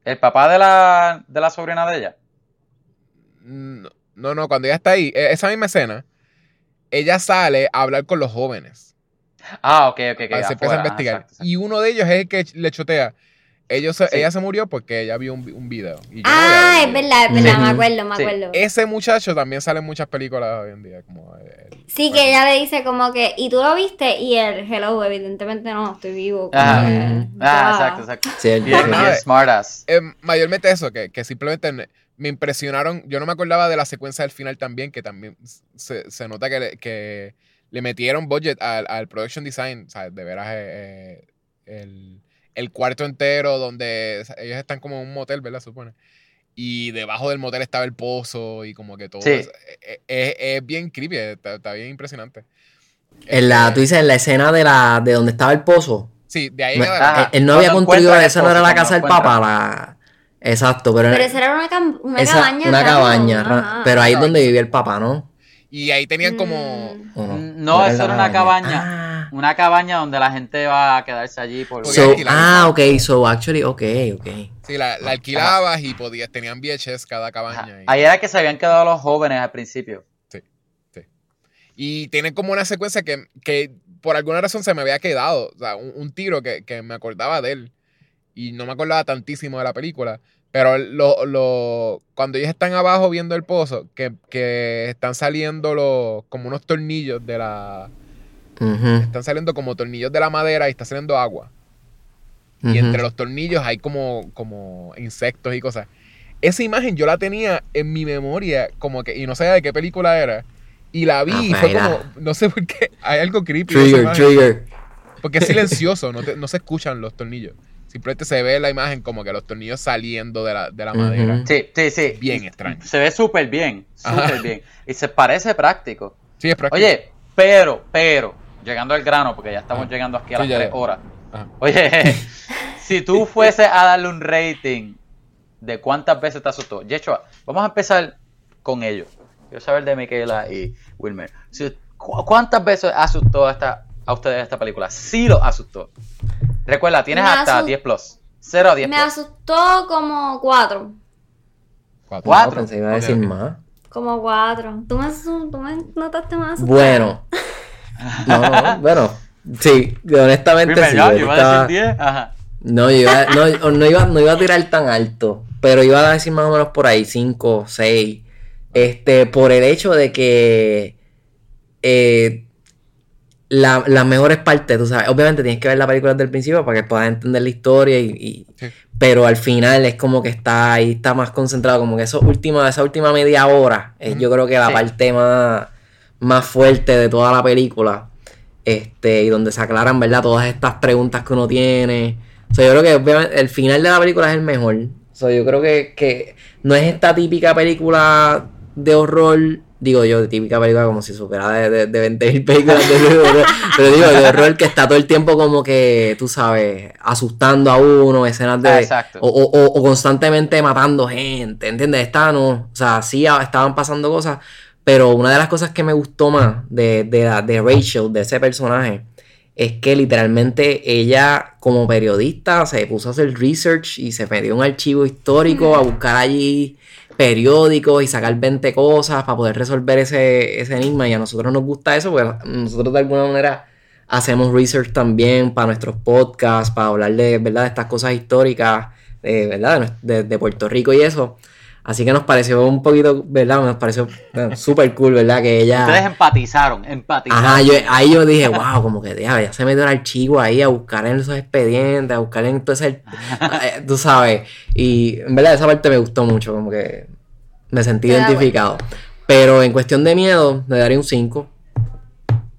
El papá de la, de la sobrina de ella. No, no, no, cuando ella está ahí, eh, esa misma escena, ella sale a hablar con los jóvenes. Ah, ok, ok, ok. Ah, se empieza a ajá, investigar. exacto, exacto. Y uno de ellos es el que le chotea. Ellos Sí. Ella se murió porque ella vio un, vi- un video. Y yo no voy a Ah, es verdad, es verdad, Sí. me acuerdo, me Sí. acuerdo. Ese muchacho también sale en muchas películas hoy en día. Como, eh, Sí, bueno. que ella le dice como que, ¿y tú lo viste? Y el hello, evidentemente no, estoy vivo. que. Ah, ya. exacto, exacto. Cierto. bien smartass. Eh, mayormente eso, que, que simplemente me- impresionaron. Yo no me acordaba de la secuencia del final también, que también se, se nota que le, que le metieron budget al, al production design. O sea, de veras, eh, eh, el, el cuarto entero donde ellos están como en un motel, ¿verdad? Supone. Y debajo del motel estaba el pozo y como que todo. Sí. eso. Es, es- es bien creepy, está, está bien impresionante. En la, Este, tú dices en la escena de la de donde estaba el pozo. Sí, de ahí No. Ajá. él, él no había construido esa no era la casa del papá, la exacto, pero, Pero esa era una, cam- una esa- cabaña. una raro, cabaña, ajá. pero ahí es donde vivía el papá, ¿no? Y ahí tenían como. Mm. ¿O no? No, eso era una cabaña. Ah. Una cabaña donde la gente va a quedarse allí por... So- ah, ok, so actually, ok, ok. Sí, la, la alquilabas y podías, tenían VHS cada cabaña. Y, Ahí era que se habían quedado los jóvenes al principio. y tiene como una secuencia que, que por alguna razón se me había quedado. O sea, un, un tiro que, que me acordaba de él. Y no me acordaba tantísimo de la película. Pero lo, lo, cuando ellos están abajo viendo el pozo, que, que están saliendo los, como unos tornillos de la. Están saliendo como tornillos de la madera y está saliendo agua. Y entre los tornillos hay como, como insectos y cosas. Esa imagen yo la tenía en mi memoria, como que, y no sabía de qué película era. Y la vi Ah, y fue mira. como, no sé por qué, hay algo creepy. Trigger, trigger. Porque es silencioso, no, te- no se escuchan los tornillos. Simplemente se ve la imagen como que los tornillos saliendo de la, de la madera. Sí, sí, sí. Bien extraño. Se ve súper bien, súper bien. Y se parece práctico. Sí, es práctico. Oye, pero, pero, llegando al grano, porque ya estamos Ajá. llegando aquí a Sí, las ya, tres ya. horas. Ajá. Oye, si tú fueses a darle un rating de cuántas veces te asustó. Yeshua, vamos a empezar con ellos. Quiero saber de Michaela y Wilmer. Si- ¿cu- ¿Cuántas veces asustó esta, a ustedes esta película? Sí lo asustó. Recuerda, tienes Me hasta asu- 10 plus. 0 a 10 Me plus. asustó como cuatro. Cuatro. Cuatro. No, pensé que iba a decir ok. más. Como cuatro. ¿Tú me, asu- tú me notaste más asustada? Bueno. No, no, bueno. Sí, honestamente sí. ¿no? yo Yo iba estaba- a decir 10. Ajá. No, yo iba, no, no iba, no iba a tirar tan alto, pero iba a decir más o menos por ahí, 5, 6. Este, por el hecho de que eh, la- las mejores partes, tú sabes, obviamente tienes que ver la película desde el principio para que puedas entender la historia y, y- Sí. pero al final es como que está ahí, está más concentrado, como que eso última, esa última media hora, es yo creo que la Sí. parte más, más fuerte de toda la película. Este, y donde se aclaran, ¿verdad? Todas estas preguntas que uno tiene. O sea, yo creo que obviamente, el final de la película es el mejor. O sea, yo creo que, que no es esta típica película de horror digo yo, típica película como si supiera de, de, de 20 películas de horror, pero digo, de horror que está todo el tiempo como que, tú sabes, asustando a uno, escenas de... Exacto. O, o- o- constantemente matando gente, ¿entiendes? Esta no, o sea, sí estaban pasando cosas, pero una de las cosas que me gustó más de, de, de Rachel, de ese personaje, es que literalmente ella como periodista se puso a hacer research y se metió un archivo histórico a buscar allí periódicos y sacar 20 cosas para poder resolver ese, ese enigma y a nosotros nos gusta eso porque nosotros de alguna manera hacemos research también para nuestros podcasts, para hablar de, ¿verdad? de estas cosas históricas, de, ¿verdad? de, de- Puerto Rico y eso. Así que nos pareció un poquito, ¿verdad? Nos pareció bueno, súper cool, ¿verdad? Que ella... Ustedes empatizaron, empatizaron. Ajá, yo, ahí yo dije, wow, como que ya, ya se metió el archivo ahí a buscar en esos expedientes, a buscar en todo ese, eh, tú sabes, y en verdad esa parte me gustó mucho, como que me sentí Te da identificado. Pero en cuestión de miedo, le daría un 5.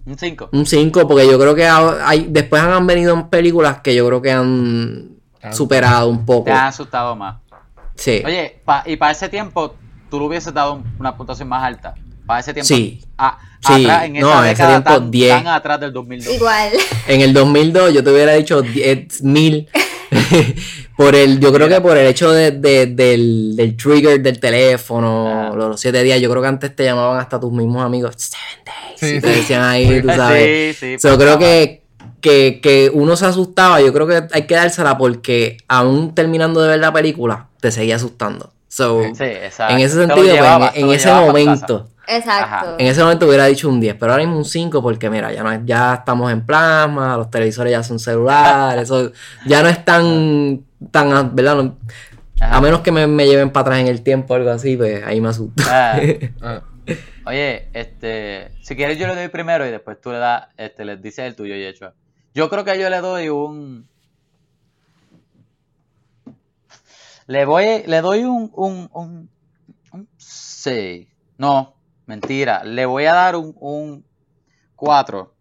Un 5. Un 5, porque yo creo que ha- hay, después han venido películas que yo creo que han Ah. superado un poco. Te han asustado más. Sí. Oye, pa- y para ese tiempo, tú le hubieses dado un- una puntuación más alta. Para ese tiempo. Sí. a- Sí, atrás, en no, en ese tiempo, tan, 10. tan atrás del 2002. Igual. En el 2002 yo te hubiera dicho 10.000 por el, yo creo que por el hecho de, de- del, del trigger del teléfono, Ah. los, siete días, yo creo que antes te llamaban hasta tus mismos amigos, seven days, Sí, y te decían ahí, tú sabes. Sí, sí. So, creo que, que, que uno se asustaba, yo creo que hay que dársela porque aún terminando de ver la película, te seguía asustando. So, en ese sentido, pues, en, lo ese momento, Exacto. Ajá. en ese momento hubiera dicho un 10, pero ahora mismo un 5 porque mira, ya no es- ya estamos en plasma, los televisores ya son celulares, eso ya no es tan tan, ¿verdad? No- a menos que me, me lleven para atrás en el tiempo o algo así, pues ahí me asusto. Ah, Ah, Oye, este, si quieres yo le doy primero y después tú le das, este, les dices el tuyo y hecho. Yo creo que yo le doy un, le voy, le doy un, un, un, un 6. No, mentira, le voy a dar un, un 4.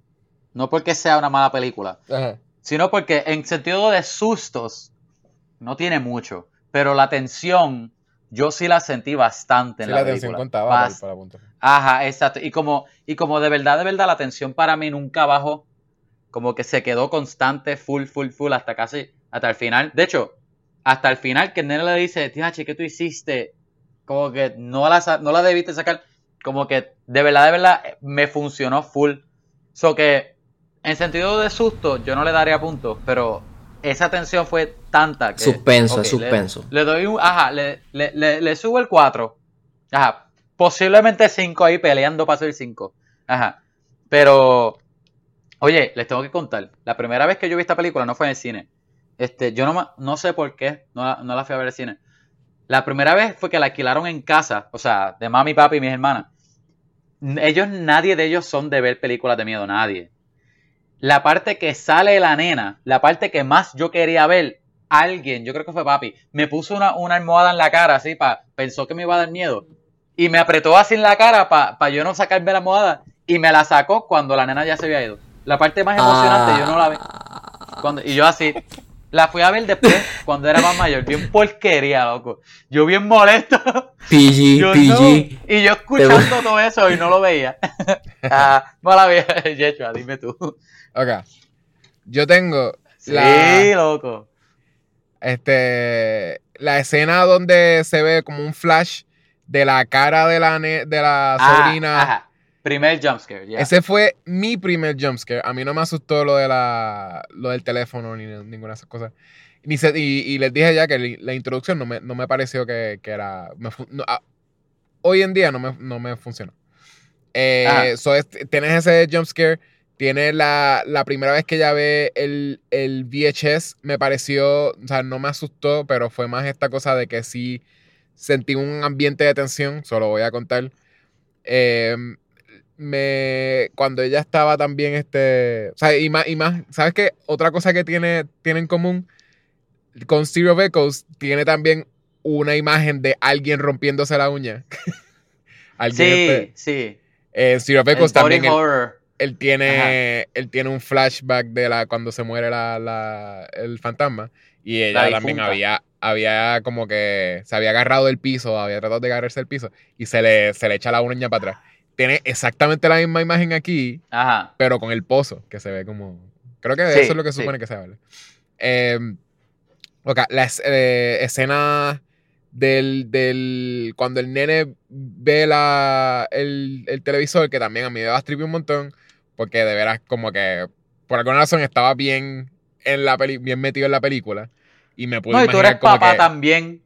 No porque sea una mala película, ajá. sino porque en sentido de sustos no tiene mucho, pero la tensión yo sí la sentí bastante en Sí, la, la contaba para, Bast- para punto. Ajá, exacto. Y como, y como de verdad, de verdad, la tensión para mí nunca bajó. Como que se quedó constante, full, full, full, hasta casi, hasta el final. De hecho, hasta el final que el nene le dice, tía, che, ¿qué tú hiciste? Como que no la, no la debiste sacar. Como que de verdad, de verdad, me funcionó full. So que, en sentido de susto, yo no le daría puntos, pero esa tensión fue tanta que... Suspenso, le- suspenso. Le, doy un... Ajá, le, le, le, le subo el 4. Ajá. Posiblemente 5 ahí peleando para ser 5. Ajá. Pero... Oye, les tengo que contar. La primera vez que yo vi esta película no fue en el cine. Este, yo no, no sé por qué, no la, no la fui a ver al cine. La primera vez fue que la alquilaron en casa, o sea, de mami, papi y mis hermanas. Ellos, nadie de ellos son de ver películas de miedo, nadie. La parte que sale la nena, la parte que más yo quería ver, alguien, yo creo que fue papi, me puso una, una almohada en la cara, así, pa, pensó que me iba a dar miedo. Y me apretó así en la cara para yo no sacarme la almohada. Y me la sacó cuando la nena ya se había ido. La parte más emocionante yo no la vi. Cuando, y yo así, la fui a ver después, cuando era más mayor. Bien porquería, loco. Yo bien molesto. PG, Yo, PG. no. Y yo escuchando todo eso y no lo veía. ah, mala vida, Yechua, dime tú. Ok. Yo tengo Sí, la, loco. este, la escena donde se ve como un flash de la cara de la, ne- de la Ah, sobrina. ajá. Primer jumpscare, ya. Ese fue mi primer jumpscare. A mí no me asustó lo de la lo del teléfono ni ninguna de esas cosas. Ni se- y, y les dije ya que la introducción no me, no me pareció que, que era. me no, ah, hoy en día no me, no me funcionó. Eh, Ajá. so es- tienes ese jumpscare. Tienes la, la primera vez que ya ve el, el VHS. Me pareció. O sea, no me asustó, pero fue más esta cosa de que sí sentí un ambiente de tensión. Solo voy a contar. Eh, me cuando ella estaba también este o sea y más y más sabes qué otra cosa que tiene tiene en común con Stereo Echoes tiene también una imagen de alguien rompiéndose la uña. Alguien Sí, este, sí. El Echoes body también él, tiene él tiene un flashback de la cuando se muere la, la- el fantasma y ella La también había había como que se había agarrado del piso, había tratado de agarrarse del piso y se le, se le echa la uña para atrás. Tiene exactamente la misma imagen aquí, Ajá. pero con el pozo, que se ve como... Creo que Sí, eso es lo que sí. supone que sea, ¿verdad? Eh, ok, la eh, escena del, del... Cuando el nene ve la, el, el televisor, que también a mí me daba strip un montón, porque de veras como que por alguna razón estaba bien, en la peli bien metido en la película. Y me pude No, y tú imaginar eres como papá que... también.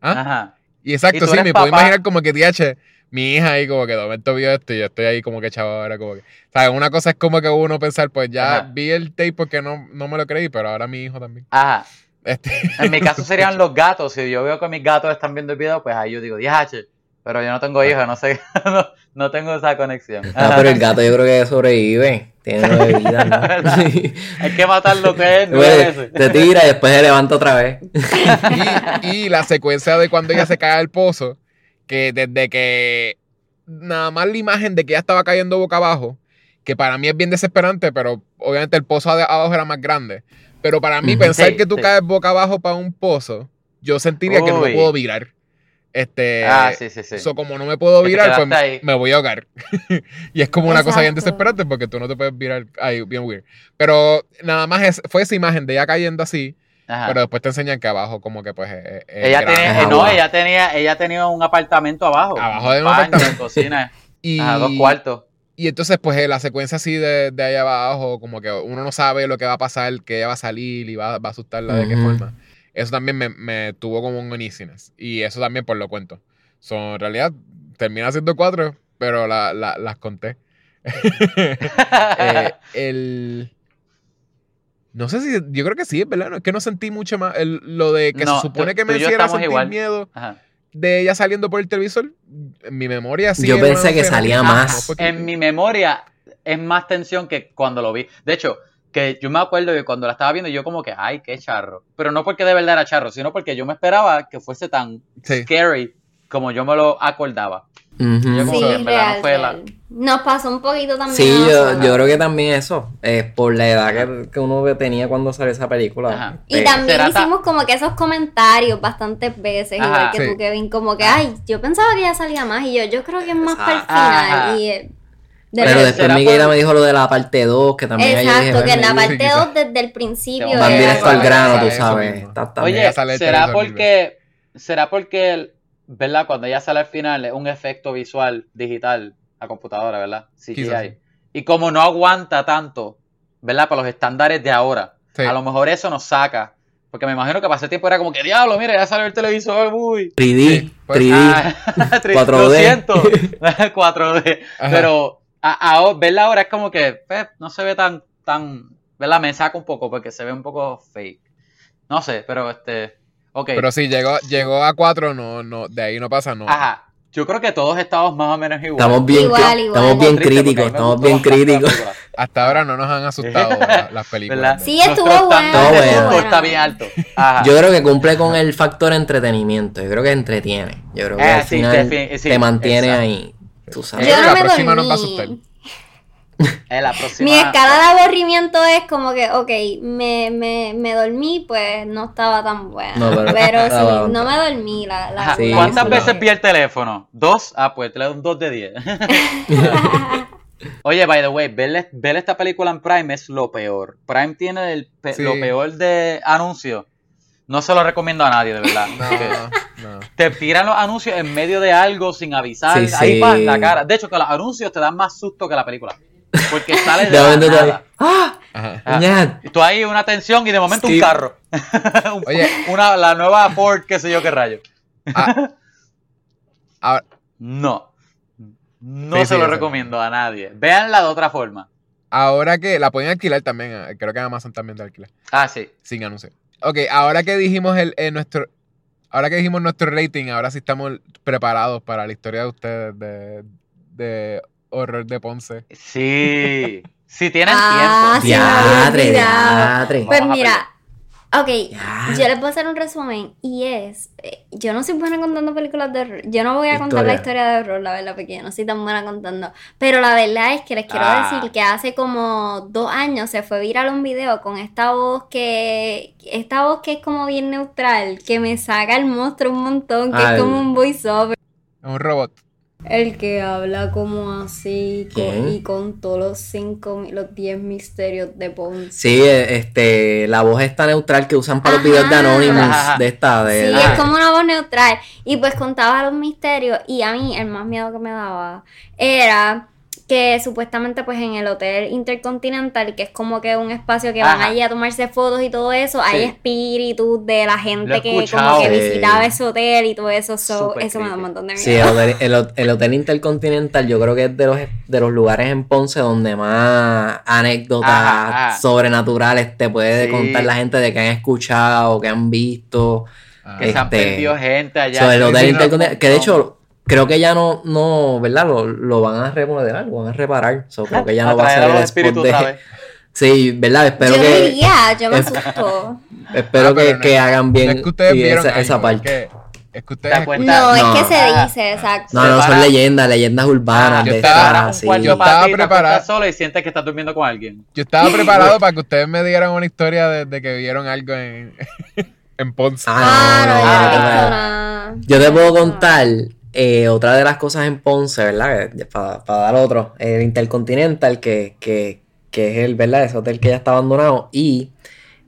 ¿Ah? Ajá. Y exacto, Y sí, me puedo papá. imaginar como que, TH, mi hija ahí como que de momento vio esto y yo estoy ahí como que chavo ahora como que... ¿Sabes? Una cosa es como que uno pensar, pues ya Ajá. vi el tape porque no, no me lo creí, pero ahora mi hijo también. Ajá. Este, En mi caso serían los gatos. Si yo veo que mis gatos están viendo el video, pues ahí yo digo, DH. Pero yo no tengo hijos, no sé, no, no tengo esa conexión. Ah, pero el gato yo creo que sobrevive. Tiene nueve vidas, ¿no? Hay que matarlo que es nueve Güey, veces. te tira y después se levanta otra vez. y, y la secuencia de cuando ella se cae al pozo, que desde que nada más la imagen de que ella estaba cayendo boca abajo, que para mí es bien desesperante, pero obviamente el pozo de abajo era más grande. Pero para mí pensar Sí, que tú sí. caes boca abajo para un pozo, yo sentiría que no me puedo virar. Este, Ah, sí, sí, sí. So, como no me puedo virar, pues ahí. me voy a ahogar. y es como una cosa bien desesperante porque tú no te puedes virar. Ay, bien weird. Pero nada más es- fue esa imagen de ella cayendo así, Ajá. pero después te enseñan que abajo como que pues... eh, eh, ella tenía, eh, no, ella tenía, ella tenía un apartamento abajo. Abajo de un baño, apartamento. cocina, y, ajá, dos cuartos. y entonces pues la secuencia así de, de allá abajo, como que uno no sabe lo que va a pasar, que ella va a salir y va, va a asustarla de qué forma. Eso también me, me tuvo como un uneasiness. Y eso también pues lo cuento. So, en realidad termina siendo cuatro, pero la- la- las conté. Eh, el. No sé si. Yo creo que sí, es verdad. No, es que no sentí mucho más. el- lo de que No, se supone tú- que me hiciera sentir igual. miedo Ajá. de ella saliendo por el televisor. En mi memoria sí. Yo pensé que salía un más. En mi memoria es más tensión que cuando lo vi. De hecho, que yo me acuerdo que cuando la estaba viendo, yo como que, ay, qué charro. Pero no porque de verdad era charro, sino porque yo me esperaba que fuese tan Sí. scary como yo me lo acordaba. Ujú. Yo como Sí, que en verdad no real, fue la- real. Nos pasó un poquito también. Sí, yo, yo creo que también eso, es por la edad que, que uno tenía cuando salió esa película. Ajá. Y Eh, también hicimos como que esos comentarios bastantes veces, Ajá. igual que Sí. tú, Kevin, como que, ay, yo pensaba que ya salía más, y yo, yo creo que es más para el final. Y, eh, de Pero después por- me dijo lo de la parte 2, que también dije, Exacto, que en la "Bueno, sí, parte quizás. 2 desde el principio Oye, directo al grano, tú sabes. mismo. Está- está- Oye, será porque, será porque, el- ¿verdad? Cuando ella sale al final es un efecto visual digital a computadora, ¿verdad? CGI. Quizás sí. Y como no aguanta tanto, ¿verdad? Para los estándares de ahora, Sí. a lo mejor eso nos saca. Porque me imagino que ese tiempo era como que, diablo, mira, ya salió el televisor, uy. 3D, Sí, pues, 3D. Ah, tri- 4D. Lo siento, 4D. Ajá. Pero a, a- verla ahora es como que pues, no se ve tan, tan, ¿verdad? Me saca un poco porque se ve un poco fake. No sé, pero este, ok. Pero sí, llegó, llegó a cuatro, no, no, de ahí no pasa, no. Ajá. Yo creo que todos estamos más o menos igual. Estamos bien, Igual, igual. estamos bien críticos, estamos bien críticos. Hasta ahora no nos han asustado la- las películas. ¿Verdad? Sí, estuvo Nuestro bueno, gusto bueno. está bien alto. Ajá. Yo creo que cumple con el factor entretenimiento. Yo creo que entretiene. Yo creo que Eh, al sí, final sí, te mantiene exacto. ahí. Tú sabes. Yo no la me próxima nos va a dormí. asustar. La próxima. Mi escala de aburrimiento es como que, ok, me, me, me dormí, pues no estaba tan buena. No, pero- pero sí, no me dormí. La, ¿Cuántas sí, veces vi el teléfono? ¿Dos? Ah, pues te le doy un 2 de 10. Oye, by the way, ver, ver esta película en Prime es lo peor. Prime tiene el pe- Sí. lo peor de anuncios. No se lo recomiendo a nadie, de verdad. Porque No, no. Te tiran los anuncios en medio de algo sin avisar. Sí, ahí sí. la cara. De hecho, que los anuncios te dan más susto que la película. Porque sale de De la momento tú ahí, nada. ¡Ah! Ajá. Ah. ñat! Y Tú ahí una tensión y de momento Sí. un carro. Un- Oye. una, la nueva Ford, qué sé yo qué rayo. Ah, ahora- No. No Sí, se sí, lo recomiendo a nadie. Véanla de otra forma. ahora que la pueden alquilar también, eh, creo que en Amazon también de alquilar, Ah, sí. sin anuncio. Ok, ahora que dijimos el, eh, nuestro, ahora que dijimos nuestro rating, ahora sí estamos preparados para la historia de ustedes de, de horror de Ponce. Sí. Si tienen Ah, tiempo. olvidado. diatre. Pues mira, Ok, Ya. yo les voy a hacer un resumen y es, eh, yo no soy buena contando películas de horror, yo no voy a contar la Historia. de horror, la verdad, porque yo no soy tan buena contando, pero la verdad es que les quiero Ah. decir que hace como dos años se fue viral un video con esta voz que, esta voz que es como bien neutral, que me saca el monstruo un montón, que es como un voiceover. Es un robot. El que habla como así y con todos los cinco, los 10 misterios de Ponce. Sí, eh, este, la voz está neutral que usan para los videos de Anonymous, de esta, de... Sí, es como una voz neutral. Y pues contaba los misterios. Y a mí el más miedo que me daba era que supuestamente pues en el Hotel Intercontinental, que es como que un espacio que van allí a tomarse fotos y todo eso, hay espíritus de la gente que como que visitaba ese hotel y todo eso. so, eso me da un montón de miedo. Sí, el hotel, el hot- el hotel Intercontinental yo creo que es de los, de los lugares en Ponce donde más anécdotas Ajá, sobrenaturales te puede Sí. contar la gente de que han escuchado, que han visto. Ah, Que se han Este, perdido gente allá. So, el Sí, hotel sí, no, Intercontinental, que de hecho creo que ya no, no ¿verdad? Lo, lo van a remodelar, lo van a reparar. So, creo que ya no va a ser el espíritus de... otra vez. Sí, ¿verdad? Espero yo que... diría, yo me asustó. Espero Ah, que, no que hagan bien No es que esa, esa parte. Es que, es que ustedes. No, No. es que se dice, exacto. No, no, son leyendas, leyendas urbanas de yo estaba- un cuarto Yo estaba preparado. solo y sientes que estás durmiendo con alguien. Yo estaba preparado para que ustedes me dieran una historia de, de que vieron algo en, en Ponce. Ah, Ah, no, no, yo no nada. Yo te puedo No. contar eh, otra de las cosas en Ponce, ¿verdad? Para, dar otro, el Intercontinental, que, que, que es el, ¿verdad? Ese hotel que ya está abandonado. Y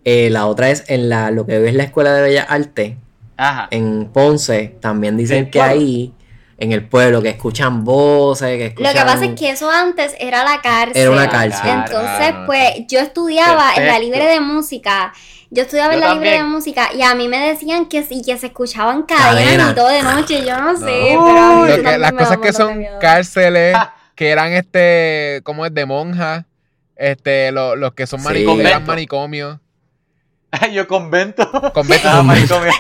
eh, la otra es en la, lo que es la Escuela de Bellas Artes, Ajá. en Ponce. También dicen ¿Del que pueblo? ahí, en el pueblo, que escuchan voces, que escuchan... Lo que pasa es que eso antes era la cárcel. Era una cárcel. Entonces, pues, yo estudiaba en la libre de música. Yo estudiaba en la libre de también. música y a mí me decían que sí, que se escuchaban cadenas Cadena. y todo de noche. Yo no sé, No. pero a mí Lo eso que- también las cosas que son miedo. cárceles, Ah. que eran este, ¿cómo es? De monjas, este, lo- los que son Sí. manicomios, eran Convento. manicomios, Yo convento. conventos. Ah, manicomio.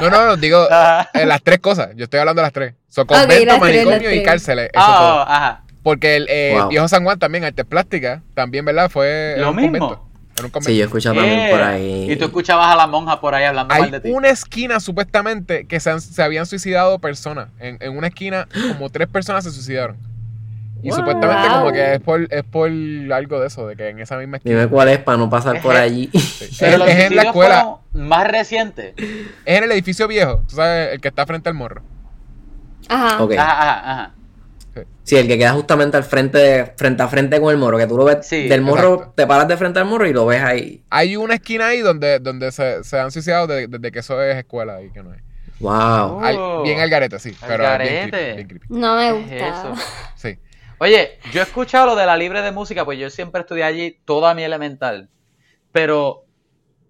No, no, no, digo Ajá. eh, las tres cosas, yo estoy hablando de las tres. Son tres, manicomios las y cárceles, eso todo. Ah, ajá. Porque el eh, Wow. viejo San Juan también, artes plásticas, también, ¿verdad? Fue Lo mismo. convento. Era un convento. Sí, yo he escuchado también Eh, por ahí. Y tú escuchabas a la monja por ahí hablando mal de ti. una esquina supuestamente que se, han- se habían suicidado personas. En, en una esquina, como tres personas se suicidaron. Y Wow. supuestamente como que es por, es por algo de eso, de que en esa misma esquina. Dime cuál es para no pasar por allí. Sí. Es, Pero los es en la escuela, más recientes. es en el edificio viejo, tú sabes, el que está frente al morro. Ajá. Ok. Ajá, ajá, ajá. Sí, el que queda justamente al frente, de- frente a frente con el morro, que tú lo ves Sí, del morro, exacto. te paras de frente al morro y lo ves ahí. Hay una esquina ahí donde, donde se, se han suicidado de- desde que eso es escuela y que no es. Wow. Oh. bien al garete, sí, Al pero bien garete. creepy, bien creepy. No me ¿Qué gusta. es eso? Sí. Oye, yo he escuchado lo de la libre de música, pues yo siempre estudié allí toda mi elemental. Pero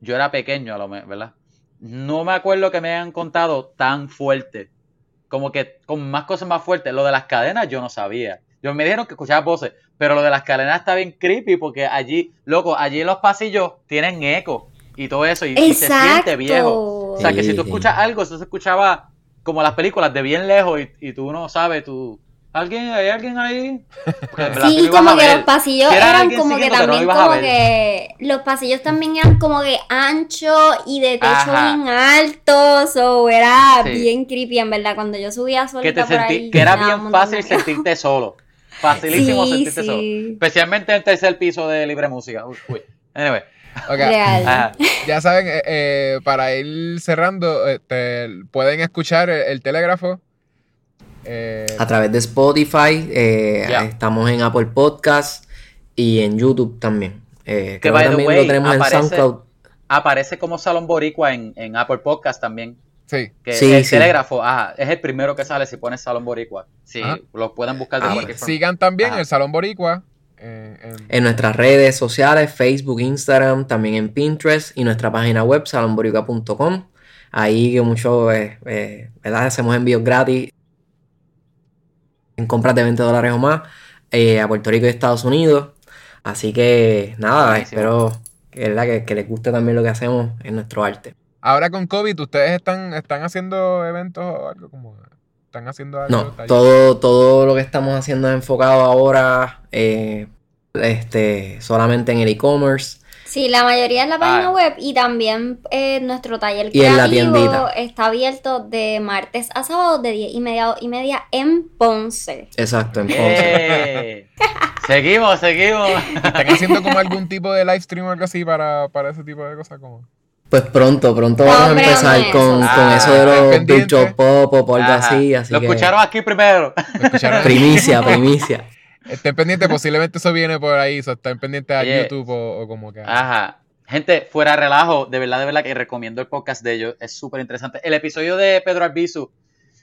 yo era pequeño, a lo mejor, ¿verdad? No me acuerdo que me hayan contado tan fuerte. Como que con más cosas más fuertes. Lo de las cadenas yo no sabía. Yo me dijeron que escuchaba voces, pero lo de las cadenas está bien creepy porque allí, loco, allí en los pasillos tienen eco y todo eso y, y se siente viejo. O sea, que si tú Sí. escuchas algo, eso se escuchaba como las películas de bien lejos y, y tú no sabes, tú... ¿Alguien, ¿Hay alguien ahí? Sí, como que los pasillos Si era eran como que no también como que los pasillos también eran como que anchos y de techo Ajá. bien altos o era Sí. bien creepy en verdad cuando yo subía que, solita te por sentí, ahí que era bien fácil sentirte solo. Facilísimo Sí, sentirte sí. solo. Especialmente en el tercer piso de Libre Música. Uy, uy. Anyway. Real. Ya saben, eh, eh, para ir cerrando, este, pueden escuchar el, el telégrafo. Eh, A través de Spotify, eh, estamos en Apple Podcast y en YouTube también. Eh, creo by que the también way, lo tenemos aparece- en SoundCloud. Aparece como Salón Boricua en, en Apple Podcast también. sí. Que Sí, el sí. telégrafo, ajá, es el primero que sale si pones Salón Boricua. Sí, Ajá. lo pueden buscar de Ah, cualquier forma. Sigan también Ajá. el Salón Boricua. eh, en- En nuestras redes sociales, Facebook, Instagram, también en Pinterest y nuestra página web, salonborica.com. Ahí que mucho, eh, eh, ¿verdad? Hacemos envíos gratis en compras de 20 dólares o más eh, a Puerto Rico y Estados Unidos. Así que nada, Buenísimo. espero que, ¿verdad? que, que les guste también lo que hacemos en nuestro arte. Ahora con COVID, ¿ustedes están, están haciendo eventos o algo como... ¿Están haciendo algo? No, talleres? todo, todo lo que estamos haciendo es enfocado ahora eh, este, solamente en el e-commerce. Sí, la mayoría es la página Ah. web y también eh, nuestro taller Y en la creativo tiendita. está abierto de martes a sábado de 10 y media, y media en Ponce. Exacto, en Ponce. ¡Eh! seguimos, seguimos. ¿Están haciendo como algún tipo de live stream o algo así para, para ese tipo de cosas? Como... Pues pronto, pronto vamos a empezar con, eso. con Ah, eso de los. Virtual Pop o algo así, así Lo que escucharon aquí primero. ¿Lo escucharon? primicia, primicia. Estén pendientes, posiblemente eso viene por ahí. O sea, estén pendientes a Oye. YouTube o, o como que. Ajá. Gente, fuera de relajo, de verdad, de verdad que recomiendo el podcast de ellos. Es súper interesante. El episodio de Pedro Albizu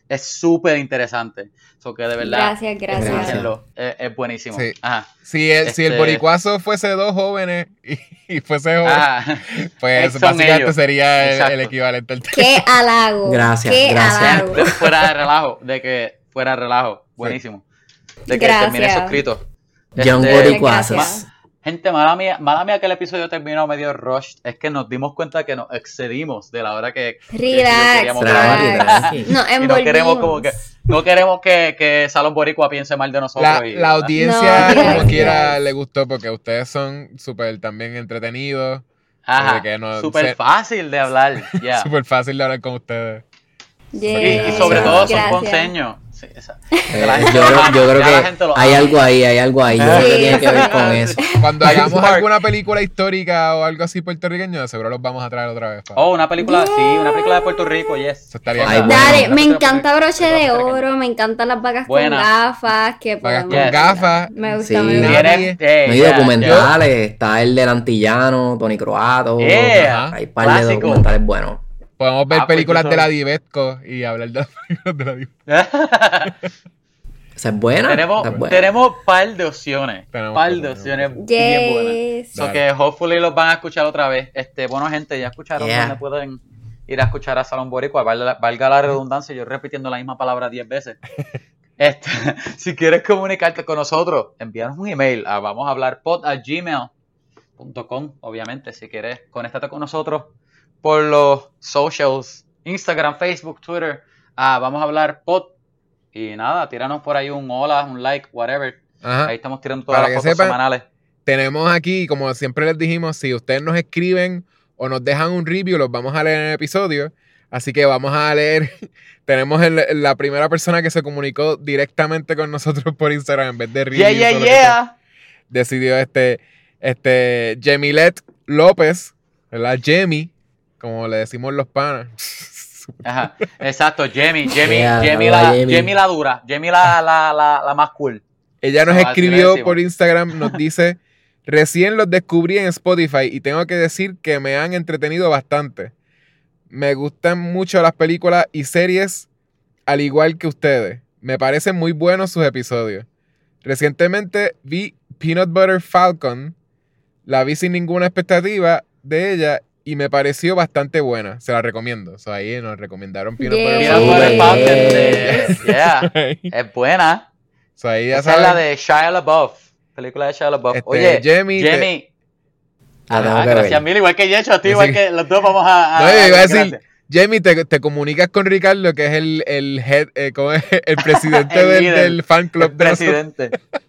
es súper interesante. So que de verdad, Gracias, gracias. Gracias. Es, es buenísimo. Sí. Ajá. Si el, si el Este- boricuazo fuese dos jóvenes y, y fuese joven, Ajá. pues básicamente ellos. sería el, equivalente al Qué halago. Gracias, Qué gracias. halago. Fuera de relajo, de que fuera de relajo. Buenísimo. De que Gracias. termine suscrito. Young Este, Boricuazos. Gracias. Gente, mala mía, mala mía que el episodio terminó medio rush. Es que nos dimos cuenta que nos excedimos de la hora que, que Relax, queríamos relax. No, Y no queremos como que no queremos que, que Salón Boricua piense mal de nosotros. La, y- la ¿verdad? audiencia, No, como gracias. quiera, le gustó porque ustedes son súper también entretenidos. Ajá, de que no- súper fácil de hablar. ya. Súper fácil de hablar con ustedes. Y, sobre todo son gracias. ponceños. Sí, esa- Eh, la gente yo, creo, yo la que hay ama. algo ahí, hay algo ahí. Yo creo que Sí, tiene que ver con eso. Cuando hagamos alguna película histórica o algo así puertorriqueño, seguro los vamos a traer otra vez. Oh, una película, sí, una película de Puerto Rico, yes. Eso estaría Ay, bueno. bueno. Dale, me encanta broche de oro, me encantan las vacas Buena. con gafas, que Vacas podemos- con gafas. Me gusta, Sí. me gusta. Eh, No hay documentales, está el del antillano, Tony Croato. Yeah, Hay un par de documentales buenos. Podemos ver Ah, pues, películas de la Divesco y hablar de las películas de la Divesco. Esa es buena. tenemos, es buena. tenemos par de opciones. Tenemos par de opciones bien buenas. So que hopefully los van a escuchar otra vez. Este, bueno, gente, ya escucharon Yeah. dónde pueden ir a escuchar a Salón Boricua. Valga, valga la redundancia, yo repitiendo la misma palabra 10 veces. Este, si quieres comunicarte con nosotros, envíanos un email a vamos a hablar pod a gmail.com. Obviamente, si quieres, conéctate con nosotros por los socials, Instagram, Facebook, Twitter. a vamos a hablar pod. Y nada, tíranos por ahí un hola, un like, whatever. Ajá. Ahí estamos tirando todas Para las fotos sepan, semanales. Tenemos aquí, como siempre les dijimos, si ustedes nos escriben o nos dejan un review, los vamos a leer en el episodio. Así que vamos a leer. Tenemos el- la primera persona que se comunicó directamente con nosotros por Instagram en vez de review. Yeah, yeah, yeah. decidió este, este, Jemilet López, ¿verdad? Jemmy, como le decimos los panas. Ajá, exacto, Jamie, Jamie, Yeah, Jamie, la, Jamie. Jamie la dura, Jamie la, la, la, la más cool. Ella nos No, escribió por Instagram, nos dice, recién los descubrí en Spotify y tengo que decir que me han entretenido bastante. Me gustan mucho las películas y series, al igual que ustedes. Me parecen muy buenos sus episodios. Recientemente vi Peanut Butter Falcon, la vi sin ninguna expectativa de ella y me pareció bastante buena. Se la recomiendo. So, ahí nos recomendaron Peanut Yeah. Butter por el Yes. Falcon yeah, es buena. So, ahí ya Esa es la de Shia LaBeouf, película de Shia LaBeouf. Este, Oye, Jamie, te- Jamie, tengo ah, que ver. gracias mil, igual que Yecho, a ti, Yo igual que los dos vamos a... a- No, yo iba a decir. Jamie, te, te comunicas con Ricardo, que es el, el head, eh, ¿cómo es? el presidente El del, líder, del fan club El de nosotros, presidente.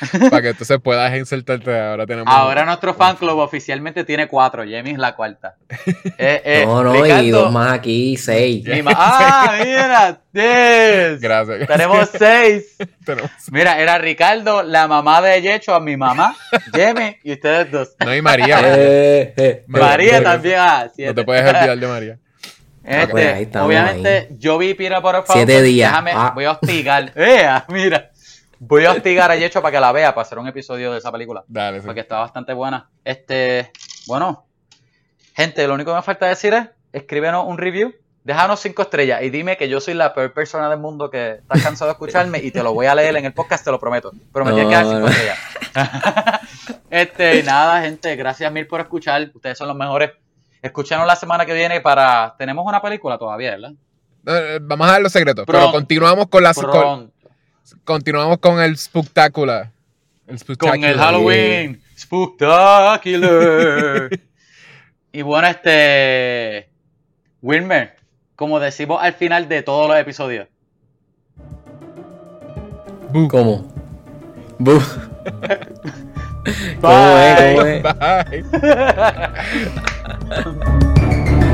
para que entonces puedas insertarte. Ahora tenemos. Ahora nuestro fan club oficialmente tiene cuatro, Jamie es la cuarta. Eh, eh, No, no, y Ricardo, dos más aquí, seis. Ah, mira, yes. Gracias. Tenemos seis. Tenemos- Mira, era Ricardo, la mamá de Yecho, a mi mamá, Jamie y ustedes dos. No, y María. Eh, eh, María eh, también, ah, no te puedes olvidar de María. Este, Pues ahí estamos, obviamente, yo vi Pira por favor. Siete días. Déjame, Ah. voy a hostigar. Mira. Voy a hostigar a Yecho para que la vea, para hacer un episodio de esa película. Dale, sí. Porque está bastante buena. Este, bueno, gente, lo único que me falta decir es, escríbenos un review, déjanos cinco estrellas y dime que yo soy la peor persona del mundo que estás cansado de escucharme y te lo voy a leer en el podcast, te lo prometo. Pero me tienes que dar No, cinco no. estrellas. este, nada, gente, gracias mil por escuchar. Ustedes son los mejores. Escúchanos la semana que viene para... Tenemos una película todavía, ¿verdad? No, eh, Vamos a dar los secretos, pero continuamos con las con- Pronto. Continuamos con el Spooktacular. El Con el Halloween Spooktacular. y bueno, este. Wilmer, como decimos al final de todos los episodios. Bu. ¿Cómo? Bu. ¿Cómo es? ¿Cómo Bye. es? Bye.